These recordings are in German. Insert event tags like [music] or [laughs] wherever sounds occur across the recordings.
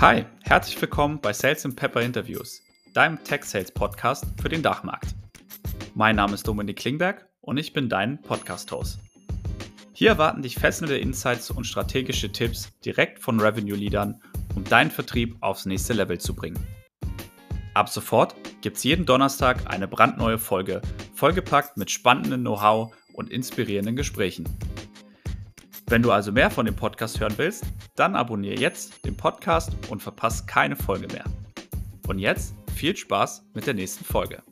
Hi, herzlich willkommen bei Sales and Pepper Interviews, deinem Tech Sales Podcast für den Dachmarkt. Mein Name ist Dominik Klingberg und ich bin dein Podcast-Host. Hier erwarten dich fesselnde Insights und strategische Tipps direkt von Revenue-Leadern, um deinen Vertrieb aufs nächste Level zu bringen. Ab sofort gibt es jeden Donnerstag eine brandneue Folge, vollgepackt mit spannendem Know-how und inspirierenden Gesprächen. Wenn du also mehr von dem Podcast hören willst, dann abonniere jetzt den Podcast und verpasst keine Folge mehr. Und jetzt viel Spaß mit der nächsten Folge.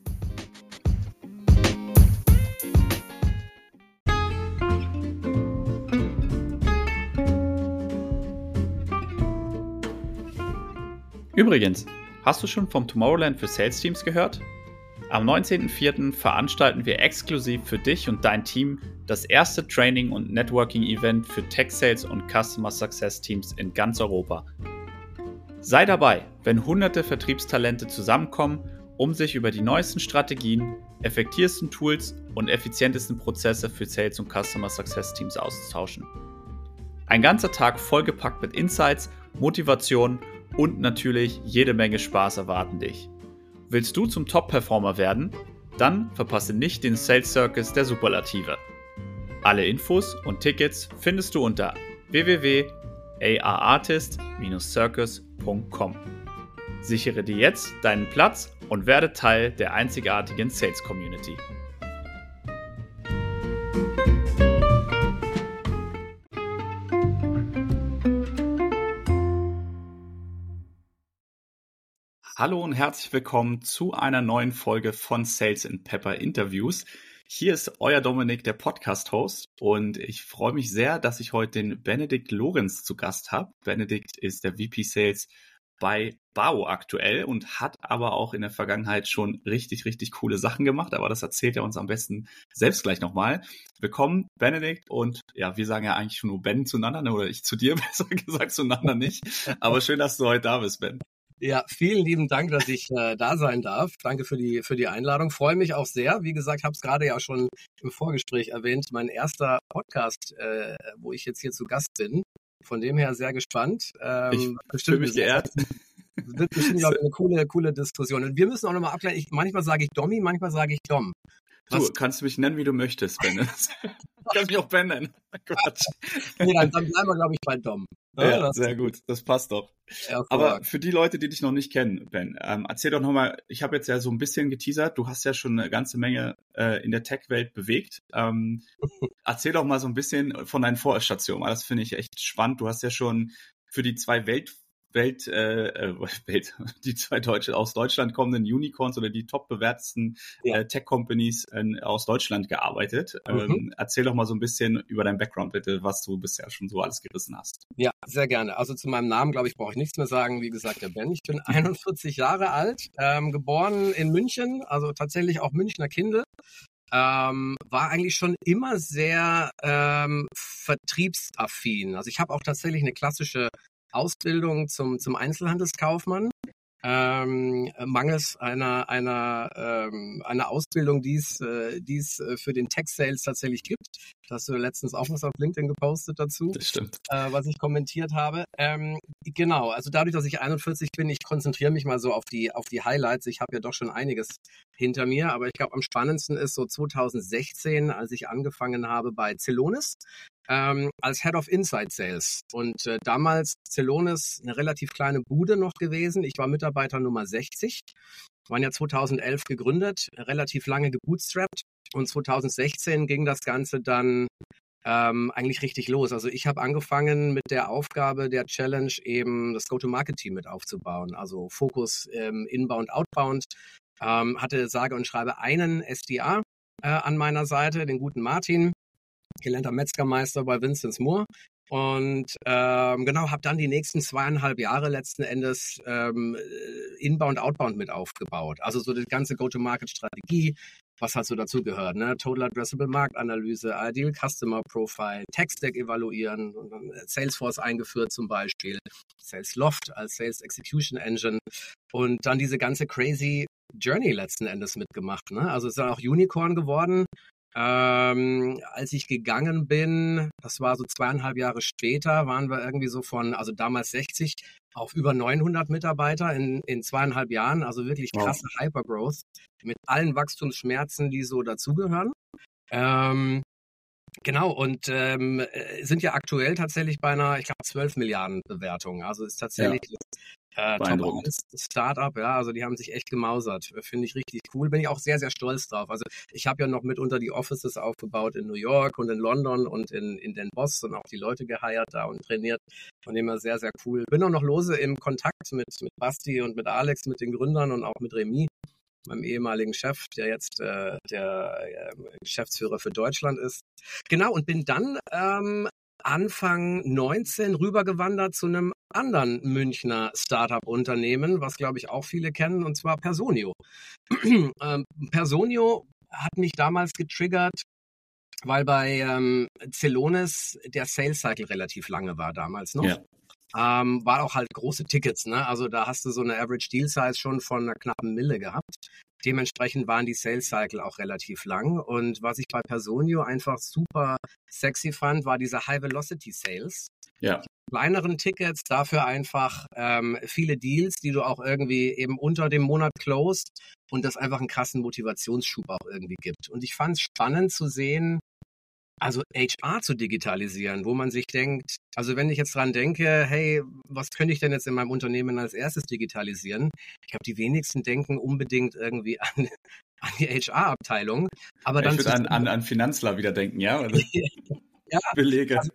Übrigens, hast du schon vom Tomorrowland für Sales Teams gehört? Am 19.04. veranstalten wir exklusiv für dich und dein Team das erste Training- und Networking-Event für Tech Sales und Customer Success Teams in ganz Europa. Sei dabei, wenn hunderte Vertriebstalente zusammenkommen, um sich über die neuesten Strategien, effektivsten Tools und effizientesten Prozesse für Sales und Customer Success Teams auszutauschen. Ein ganzer Tag vollgepackt mit Insights, Motivation und natürlich jede Menge Spaß erwarten dich. Willst du zum Top-Performer werden? Dann verpasse nicht den Sales Circus der Superlative. Alle Infos und Tickets findest du unter www.arartist-circus.com. Sichere dir jetzt deinen Platz und werde Teil der einzigartigen Sales Community. Hallo und herzlich willkommen zu einer neuen Folge von Sales and Pepper Interviews. Hier ist euer Dominik, der Podcast-Host, und ich freue mich sehr, dass ich heute den Benedikt Lorenz zu Gast habe. Benedikt ist der VP Sales bei Bao aktuell und hat aber auch in der Vergangenheit schon richtig, richtig coole Sachen gemacht. Aber das erzählt er uns am besten selbst gleich nochmal. Willkommen, Benedikt. Und ja, wir sagen ja eigentlich nur Ben zueinander, ne, oder ich zu dir [laughs] besser gesagt zueinander nicht. Aber schön, dass du heute da bist, Ben. Ja, vielen lieben Dank, dass ich äh, da sein darf. Danke für die für die Einladung. Freue mich auch sehr. Wie gesagt, habe es gerade ja schon im Vorgespräch erwähnt. Mein erster Podcast, äh, wo ich jetzt hier zu Gast bin. Von dem her sehr gespannt. Ähm, ich fühle mich geehrt. Das wird bestimmt glaube ich, [laughs] eine coole coole Diskussion. Und wir müssen auch nochmal abklären. Ich, manchmal sage ich Dommi, manchmal sage ich Dom. Was? Du kannst mich nennen, wie du möchtest, Ben. [laughs] du kannst mich auch Ben nennen. [laughs] Quatsch. Nee, dann, dann bleiben wir, glaube ich, bei Dom. Ja, ja sehr gut. Das passt doch. Aber für die Leute, die dich noch nicht kennen, Ben, ähm, erzähl doch nochmal, ich habe jetzt ja so ein bisschen geteasert, du hast ja schon eine ganze Menge äh, in der Tech-Welt bewegt. Ähm, [laughs] erzähl doch mal so ein bisschen von deinen Vorstationen. Das finde ich echt spannend. Du hast ja schon für die zwei Welt Welt, äh, äh [laughs] Welt, die zwei Deutsche aus Deutschland kommenden Unicorns oder die top bewertesten ja. äh, Tech-Companies äh, aus Deutschland gearbeitet. Mhm. Ähm, erzähl doch mal so ein bisschen über deinen Background bitte, was du bisher schon so alles gerissen hast. Ja, sehr gerne. Also zu meinem Namen, glaube ich, brauche ich nichts mehr sagen. Wie gesagt, der Ben. Ich bin 41 Jahre alt, ähm, geboren in München, also tatsächlich auch Münchner Kinder. Ähm, war eigentlich schon immer sehr ähm, vertriebsaffin. Also ich habe auch tatsächlich eine klassische Ausbildung zum, zum Einzelhandelskaufmann. Ähm, mangels einer einer ähm, einer Ausbildung, die es äh, die es äh, für den Tech Sales tatsächlich gibt. Da hast du letztens auch was auf LinkedIn gepostet dazu, das stimmt. Äh, was ich kommentiert habe. Ähm, genau, also dadurch, dass ich 41 bin, ich konzentriere mich mal so auf die auf die Highlights. Ich habe ja doch schon einiges hinter mir, aber ich glaube am spannendsten ist so 2016, als ich angefangen habe bei Celonis ähm, als Head of Inside Sales. Und äh, damals Celonis eine relativ kleine Bude noch gewesen. Ich war Mitarbeiter Nummer 60. Wir waren ja 2011 gegründet, relativ lange gebootstrapped. Und 2016 ging das Ganze dann ähm, eigentlich richtig los. Also ich habe angefangen mit der Aufgabe der Challenge eben das Go-to-Market-Team mit aufzubauen. Also Fokus ähm, Inbound, Outbound. Ähm, hatte sage und schreibe einen SDA äh, an meiner Seite, den guten Martin, gelernter Metzgermeister bei Vincent Moore. Und ähm, genau, habe dann die nächsten zweieinhalb Jahre letzten Endes ähm, Inbound, Outbound mit aufgebaut. Also so die ganze Go-to-Market-Strategie, was halt so dazu gehört, ne? Total Addressable Marktanalyse, Ideal Customer Profile, Tech-Stack evaluieren und dann Salesforce eingeführt zum Beispiel, Sales Loft als Sales Execution Engine und dann diese ganze crazy Journey letzten Endes mitgemacht. Ne? Also es ist dann auch Unicorn geworden ähm, als ich gegangen bin, das war so zweieinhalb Jahre später, waren wir irgendwie so von, also damals 60 auf über 900 Mitarbeiter in, in zweieinhalb Jahren. Also wirklich krasse wow. Hypergrowth mit allen Wachstumsschmerzen, die so dazugehören. Ähm, Genau, und ähm, äh, sind ja aktuell tatsächlich bei einer, ich glaube, 12 Milliarden Bewertung. Also ist tatsächlich ja. Äh, Top Startup, ja, also die haben sich echt gemausert. Finde ich richtig cool. Bin ich auch sehr, sehr stolz drauf. Also ich habe ja noch mitunter die Offices aufgebaut in New York und in London und in, in Den Boss und auch die Leute geheiert da und trainiert. Von dem her sehr, sehr cool. Bin auch noch lose im Kontakt mit, mit Basti und mit Alex, mit den Gründern und auch mit Remy meinem ehemaligen Chef, der jetzt äh, der äh, Geschäftsführer für Deutschland ist. Genau, und bin dann ähm, Anfang 19 rübergewandert zu einem anderen Münchner Startup-Unternehmen, was glaube ich auch viele kennen, und zwar Personio. [clears throat] ähm, Personio hat mich damals getriggert, weil bei ähm, Celonis der Sales Cycle relativ lange war damals noch. Ja. Ähm, war auch halt große Tickets, ne? Also da hast du so eine Average Deal Size schon von einer knappen Mille gehabt. Dementsprechend waren die Sales Cycle auch relativ lang. Und was ich bei Personio einfach super sexy fand, war diese High Velocity Sales. Ja. Kleineren Tickets, dafür einfach ähm, viele Deals, die du auch irgendwie eben unter dem Monat closed und das einfach einen krassen Motivationsschub auch irgendwie gibt. Und ich fand es spannend zu sehen, also HR zu digitalisieren, wo man sich denkt, also wenn ich jetzt dran denke, hey, was könnte ich denn jetzt in meinem Unternehmen als erstes digitalisieren? Ich glaube, die wenigsten denken unbedingt irgendwie [laughs] an, an die HR-Abteilung. Aber dann ich würde an, an, an Finanzler wieder denken, ja? [laughs] Ja, Belege. Also,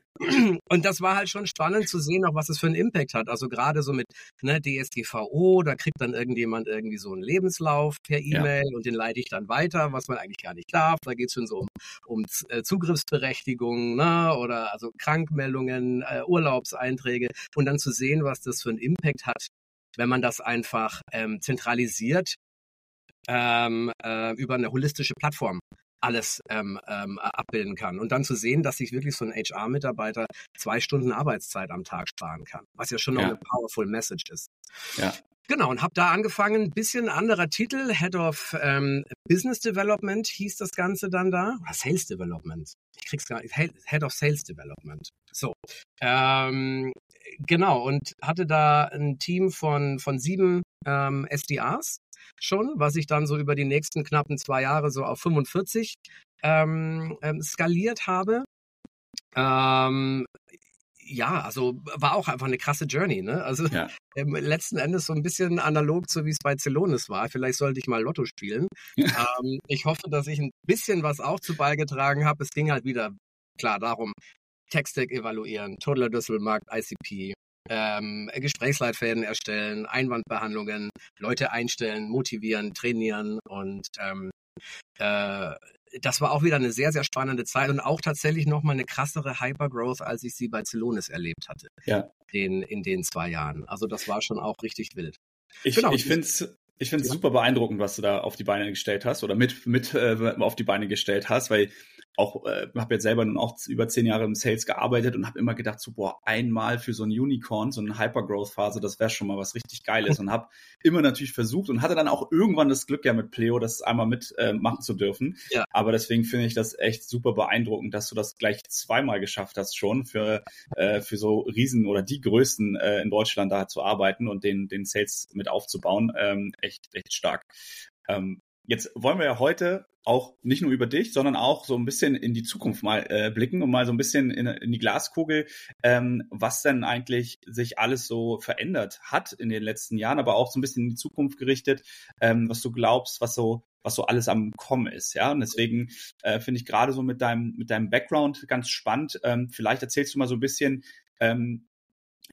und das war halt schon spannend zu sehen, auch was es für einen Impact hat. Also gerade so mit ne, DSGVO, da kriegt dann irgendjemand irgendwie so einen Lebenslauf per E-Mail ja. und den leite ich dann weiter, was man eigentlich gar nicht darf. Da geht es schon so um, um äh, Zugriffsberechtigung ne, oder also Krankmeldungen, äh, Urlaubseinträge und dann zu sehen, was das für einen Impact hat, wenn man das einfach ähm, zentralisiert ähm, äh, über eine holistische Plattform alles ähm, ähm, abbilden kann. Und dann zu sehen, dass sich wirklich so ein HR-Mitarbeiter zwei Stunden Arbeitszeit am Tag sparen kann, was ja schon noch ja. eine powerful Message ist. Ja. Genau, und habe da angefangen, bisschen anderer Titel, Head of ähm, Business Development hieß das Ganze dann da, oder Sales Development. Ich krieg's gar nicht, Head of Sales Development. So, ähm, genau, und hatte da ein Team von, von sieben ähm, SDRs schon, was ich dann so über die nächsten knappen zwei Jahre so auf 45 ähm, ähm, skaliert habe. Ähm, ja, also war auch einfach eine krasse Journey, ne? Also ja. [laughs] ähm, letzten Endes so ein bisschen analog, so wie es bei Celonis war. Vielleicht sollte ich mal Lotto spielen. Ja. Ähm, ich hoffe, dass ich ein bisschen was auch zu beigetragen habe. Es ging halt wieder klar darum, Tech-Stack evaluieren, Total Addressable Markt, ICP, ähm, Gesprächsleitfäden erstellen, Einwandbehandlungen, Leute einstellen, motivieren, trainieren und ähm, äh, das war auch wieder eine sehr, sehr spannende Zeit und auch tatsächlich nochmal eine krassere Hypergrowth, als ich sie bei Celonis erlebt hatte. Ja. In, in den zwei Jahren. Also das war schon auch richtig wild. Ich, genau. ich finde es ich finde es ja. super beeindruckend, was du da auf die Beine gestellt hast oder mit, mit äh, auf die Beine gestellt hast, weil auch äh, habe jetzt selber nun auch über zehn Jahre im Sales gearbeitet und habe immer gedacht, so boah, einmal für so ein Unicorn, so eine Hypergrowth-Phase, das wäre schon mal was richtig Geiles [laughs] und habe immer natürlich versucht und hatte dann auch irgendwann das Glück ja mit Pleo, das einmal mit äh, machen zu dürfen. Ja. Aber deswegen finde ich das echt super beeindruckend, dass du das gleich zweimal geschafft hast schon für äh, für so Riesen oder die größten äh, in Deutschland da zu arbeiten und den den Sales mit aufzubauen. Ähm, echt echt stark. Ähm, Jetzt wollen wir ja heute auch nicht nur über dich, sondern auch so ein bisschen in die Zukunft mal äh, blicken und mal so ein bisschen in, in die Glaskugel, ähm, was denn eigentlich sich alles so verändert hat in den letzten Jahren, aber auch so ein bisschen in die Zukunft gerichtet, ähm, was du glaubst, was so was so alles am Kommen ist, ja. Und deswegen äh, finde ich gerade so mit deinem mit deinem Background ganz spannend. Ähm, vielleicht erzählst du mal so ein bisschen ähm,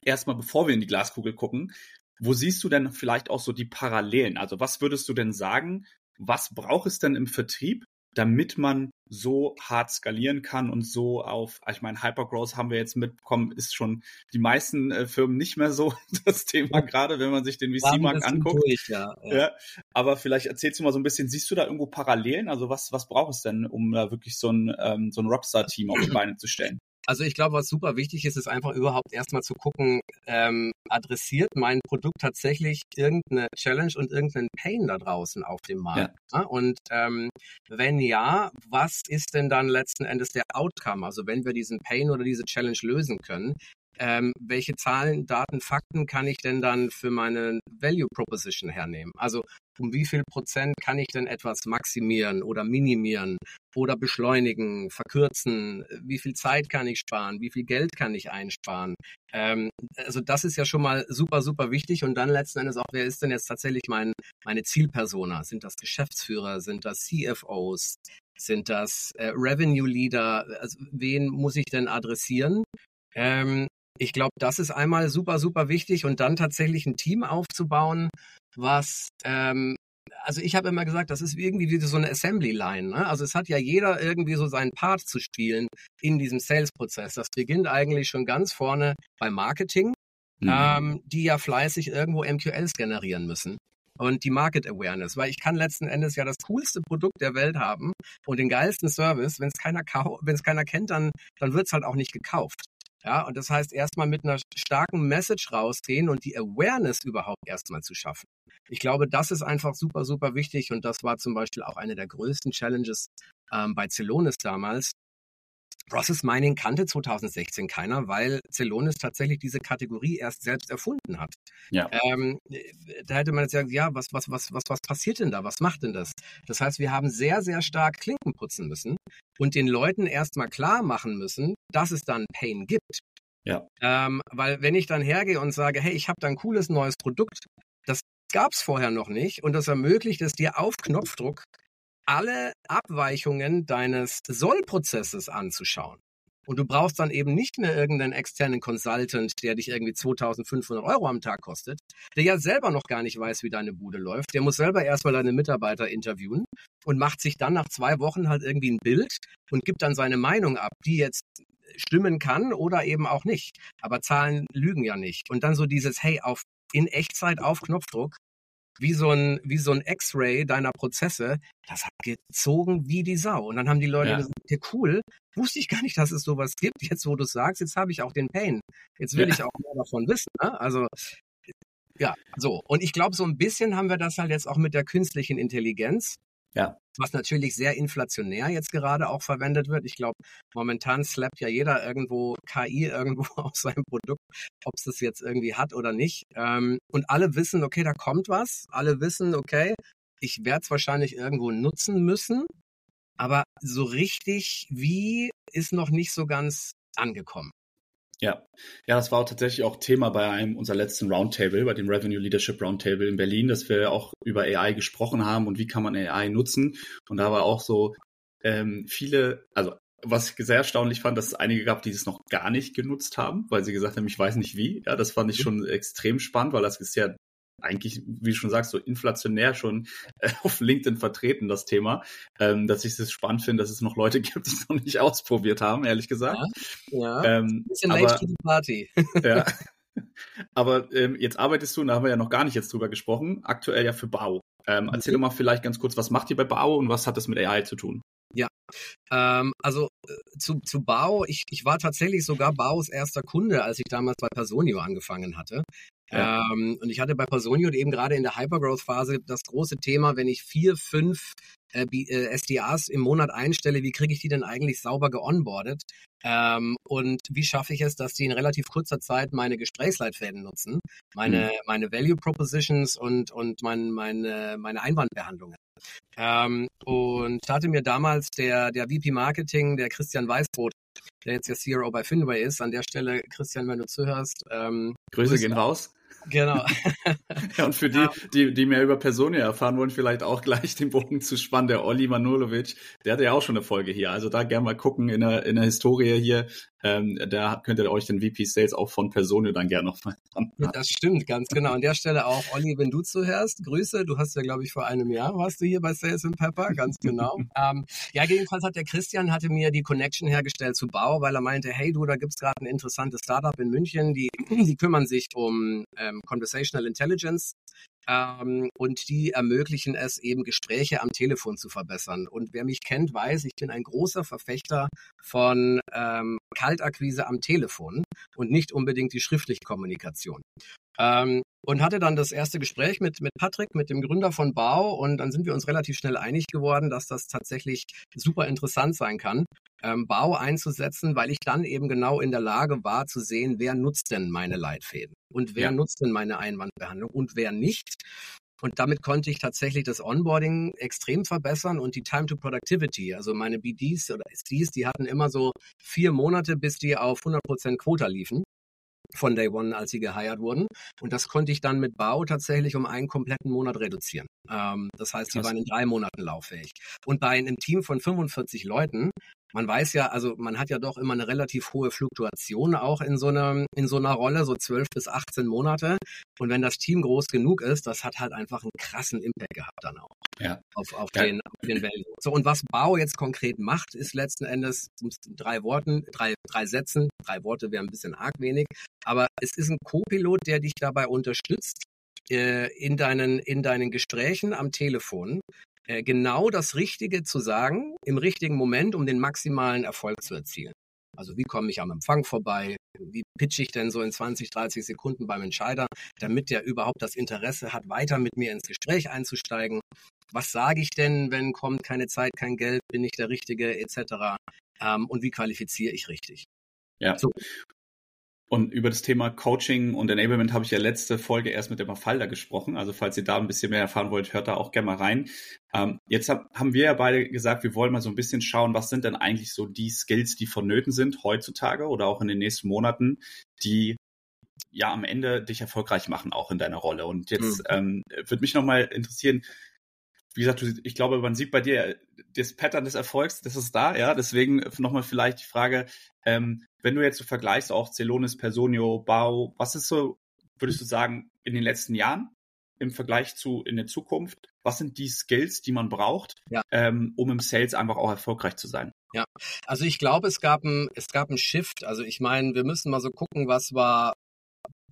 erstmal, bevor wir in die Glaskugel gucken, wo siehst du denn vielleicht auch so die Parallelen? Also was würdest du denn sagen, was braucht es denn im Vertrieb, damit man so hart skalieren kann und so auf, ich meine, Hypergrowth haben wir jetzt mitbekommen, ist schon die meisten äh, Firmen nicht mehr so [laughs] das Thema, gerade wenn man sich den VC-Markt anguckt. Durch, ja, ja. ja, aber vielleicht erzählst du mal so ein bisschen, siehst du da irgendwo Parallelen? Also was, was braucht es denn, um da wirklich so ein, ähm, so ein Rockstar-Team auf die [clears throat] Beine zu stellen? Also ich glaube, was super wichtig ist, ist einfach überhaupt erstmal zu gucken, ähm, adressiert mein Produkt tatsächlich irgendeine Challenge und irgendeinen Pain da draußen auf dem Markt? Ja. Und ähm, wenn ja, was ist denn dann letzten Endes der Outcome? Also wenn wir diesen Pain oder diese Challenge lösen können, ähm, welche Zahlen, Daten, Fakten kann ich denn dann für meine Value Proposition hernehmen? Also um wie viel Prozent kann ich denn etwas maximieren oder minimieren oder beschleunigen, verkürzen? Wie viel Zeit kann ich sparen? Wie viel Geld kann ich einsparen? Ähm, also das ist ja schon mal super, super wichtig. Und dann letzten Endes auch, wer ist denn jetzt tatsächlich mein, meine Zielpersona? Sind das Geschäftsführer? Sind das CFOs? Sind das äh, Revenue Leader? Also wen muss ich denn adressieren? Ähm, ich glaube, das ist einmal super, super wichtig und dann tatsächlich ein Team aufzubauen, was ähm, also ich habe immer gesagt, das ist irgendwie wie so eine Assembly Line. Ne? Also es hat ja jeder irgendwie so seinen Part zu spielen in diesem Sales-Prozess. Das beginnt eigentlich schon ganz vorne beim Marketing, mhm. ähm, die ja fleißig irgendwo MQLs generieren müssen. Und die Market Awareness, weil ich kann letzten Endes ja das coolste Produkt der Welt haben und den geilsten Service. Wenn es keiner, wenn es keiner kennt, dann, dann wird es halt auch nicht gekauft. Ja, und das heißt erstmal mit einer starken Message rausgehen und die Awareness überhaupt erstmal zu schaffen. Ich glaube, das ist einfach super, super wichtig und das war zum Beispiel auch eine der größten Challenges ähm, bei Celonis damals. Process Mining kannte 2016 keiner, weil Celonis tatsächlich diese Kategorie erst selbst erfunden hat. Ja. Ähm, da hätte man jetzt gesagt, ja, was, was, was, was, was passiert denn da? Was macht denn das? Das heißt, wir haben sehr, sehr stark Klinken putzen müssen und den Leuten erstmal klar machen müssen, dass es dann Pain gibt. Ja. Ähm, weil wenn ich dann hergehe und sage, hey, ich habe da ein cooles neues Produkt, das gab es vorher noch nicht und das ermöglicht es dir auf Knopfdruck alle Abweichungen deines Sollprozesses anzuschauen. Und du brauchst dann eben nicht mehr irgendeinen externen Consultant, der dich irgendwie 2500 Euro am Tag kostet, der ja selber noch gar nicht weiß, wie deine Bude läuft. Der muss selber erstmal deine Mitarbeiter interviewen und macht sich dann nach zwei Wochen halt irgendwie ein Bild und gibt dann seine Meinung ab, die jetzt stimmen kann oder eben auch nicht. Aber Zahlen lügen ja nicht. Und dann so dieses, hey, auf in Echtzeit auf Knopfdruck, wie so ein, wie so ein X-Ray deiner Prozesse, das hat gezogen wie die Sau. Und dann haben die Leute ja. gesagt, ja, cool, wusste ich gar nicht, dass es sowas gibt. Jetzt, wo du sagst, jetzt habe ich auch den Pain. Jetzt will ja. ich auch mehr davon wissen. Ne? Also, ja, so. Und ich glaube, so ein bisschen haben wir das halt jetzt auch mit der künstlichen Intelligenz. Ja. Was natürlich sehr inflationär jetzt gerade auch verwendet wird. Ich glaube, momentan slappt ja jeder irgendwo KI irgendwo [laughs] auf seinem Produkt, ob es das jetzt irgendwie hat oder nicht. Ähm, und alle wissen, okay, da kommt was. Alle wissen, okay, ich werde es wahrscheinlich irgendwo nutzen müssen. Aber so richtig wie ist noch nicht so ganz angekommen. Ja, ja, das war auch tatsächlich auch Thema bei einem unserer letzten Roundtable, bei dem Revenue Leadership Roundtable in Berlin, dass wir auch über AI gesprochen haben und wie kann man AI nutzen. Und da war auch so ähm, viele, also was ich sehr erstaunlich fand, dass es einige gab, die es noch gar nicht genutzt haben, weil sie gesagt haben, ich weiß nicht wie. Ja, das fand ich mhm. schon extrem spannend, weil das ist ja eigentlich, wie du schon sagst, so inflationär schon äh, [laughs] auf LinkedIn vertreten, das Thema, ähm, dass ich es spannend finde, dass es noch Leute [laughs] gibt, die es noch nicht ausprobiert haben, ehrlich gesagt. Ja, ja. Ähm, bisschen aber, late party. [laughs] ja. Aber ähm, jetzt arbeitest du, und da haben wir ja noch gar nicht jetzt drüber gesprochen, aktuell ja für Bau. Ähm, erzähl mhm. doch mal vielleicht ganz kurz, was macht ihr bei Bau und was hat das mit AI zu tun? Ja, ähm, also äh, zu, zu Bau, ich, ich war tatsächlich sogar Baus erster Kunde, als ich damals bei Personio angefangen hatte. Ja. Ähm, und ich hatte bei Personio eben gerade in der Hypergrowth-Phase das große Thema, wenn ich vier, fünf äh, äh SDAs im Monat einstelle, wie kriege ich die denn eigentlich sauber geonboardet? Ähm, und wie schaffe ich es, dass die in relativ kurzer Zeit meine Gesprächsleitfäden nutzen, meine, mhm. meine Value Propositions und, und mein, meine, meine Einwandbehandlungen? Ähm, und hatte mir damals der, der VP Marketing, der Christian Weißbrot, der jetzt ja CRO bei Finway ist, an der Stelle, Christian, wenn du zuhörst. Ähm, Grüße, Grüße gehen raus. Genau. [laughs] ja, und für die, die, die mehr über Personia erfahren wollen, vielleicht auch gleich den Bogen zu spannen. Der Olli Manulovic, der hatte ja auch schon eine Folge hier. Also da gerne mal gucken in der, in der Historie hier. Ähm, da könnt ihr euch den VP Sales auch von Personio dann gerne noch mal an. Das stimmt, ganz genau. An der Stelle auch, Olli, wenn du zuhörst, Grüße. Du hast ja, glaube ich, vor einem Jahr warst du hier bei Sales and Pepper, ganz genau. [laughs] ähm, ja, jedenfalls hat der Christian hatte mir die Connection hergestellt zu Bau, weil er meinte, hey du, da gibt's gerade ein interessantes Startup in München, die, die kümmern sich um ähm, Conversational Intelligence ähm, und die ermöglichen es eben Gespräche am Telefon zu verbessern. Und wer mich kennt, weiß, ich bin ein großer Verfechter von ähm, Kaltakquise am Telefon und nicht unbedingt die schriftliche Kommunikation. Ähm, und hatte dann das erste Gespräch mit, mit Patrick, mit dem Gründer von Bau. Und dann sind wir uns relativ schnell einig geworden, dass das tatsächlich super interessant sein kann, ähm, Bau einzusetzen, weil ich dann eben genau in der Lage war zu sehen, wer nutzt denn meine Leitfäden und wer ja. nutzt denn meine Einwandbehandlung und wer nicht. Und damit konnte ich tatsächlich das Onboarding extrem verbessern und die Time to Productivity. Also meine BDs oder SDs, die hatten immer so vier Monate, bis die auf 100% Quota liefen von Day One, als sie geheiert wurden. Und das konnte ich dann mit Bau tatsächlich um einen kompletten Monat reduzieren. Ähm, das heißt, sie waren in drei Monaten lauffähig. Und bei einem Team von 45 Leuten man weiß ja, also man hat ja doch immer eine relativ hohe Fluktuation auch in so einer, in so einer Rolle, so 12 bis 18 Monate. Und wenn das Team groß genug ist, das hat halt einfach einen krassen Impact gehabt dann auch. Ja. Auf, auf ja. den, auf den Value. So, und was Bau jetzt konkret macht, ist letzten Endes drei Worten, drei, drei Sätzen, drei Worte wären ein bisschen arg wenig, aber es ist ein Co-Pilot, der dich dabei unterstützt, äh, in deinen, in deinen Gesprächen am Telefon genau das Richtige zu sagen im richtigen Moment, um den maximalen Erfolg zu erzielen. Also wie komme ich am Empfang vorbei? Wie pitche ich denn so in 20, 30 Sekunden beim Entscheider, damit der überhaupt das Interesse hat, weiter mit mir ins Gespräch einzusteigen? Was sage ich denn, wenn kommt keine Zeit, kein Geld, bin ich der Richtige etc. Ähm, und wie qualifiziere ich richtig? Ja. So. Und über das Thema Coaching und Enablement habe ich ja letzte Folge erst mit dem Mafalda gesprochen. Also falls ihr da ein bisschen mehr erfahren wollt, hört da auch gerne mal rein. Ähm, jetzt hab, haben wir ja beide gesagt, wir wollen mal so ein bisschen schauen, was sind denn eigentlich so die Skills, die vonnöten sind heutzutage oder auch in den nächsten Monaten, die ja am Ende dich erfolgreich machen, auch in deiner Rolle. Und jetzt mhm. ähm, würde mich nochmal interessieren, wie gesagt, ich glaube, man sieht bei dir das Pattern des Erfolgs, das ist da, ja. Deswegen nochmal vielleicht die Frage, ähm, wenn du jetzt so vergleichst, auch Celonis, Personio, Bau, was ist so, würdest du sagen, in den letzten Jahren im Vergleich zu in der Zukunft, was sind die Skills, die man braucht, ja. ähm, um im Sales einfach auch erfolgreich zu sein? Ja, also ich glaube, es gab ein, es gab ein Shift. Also ich meine, wir müssen mal so gucken, was war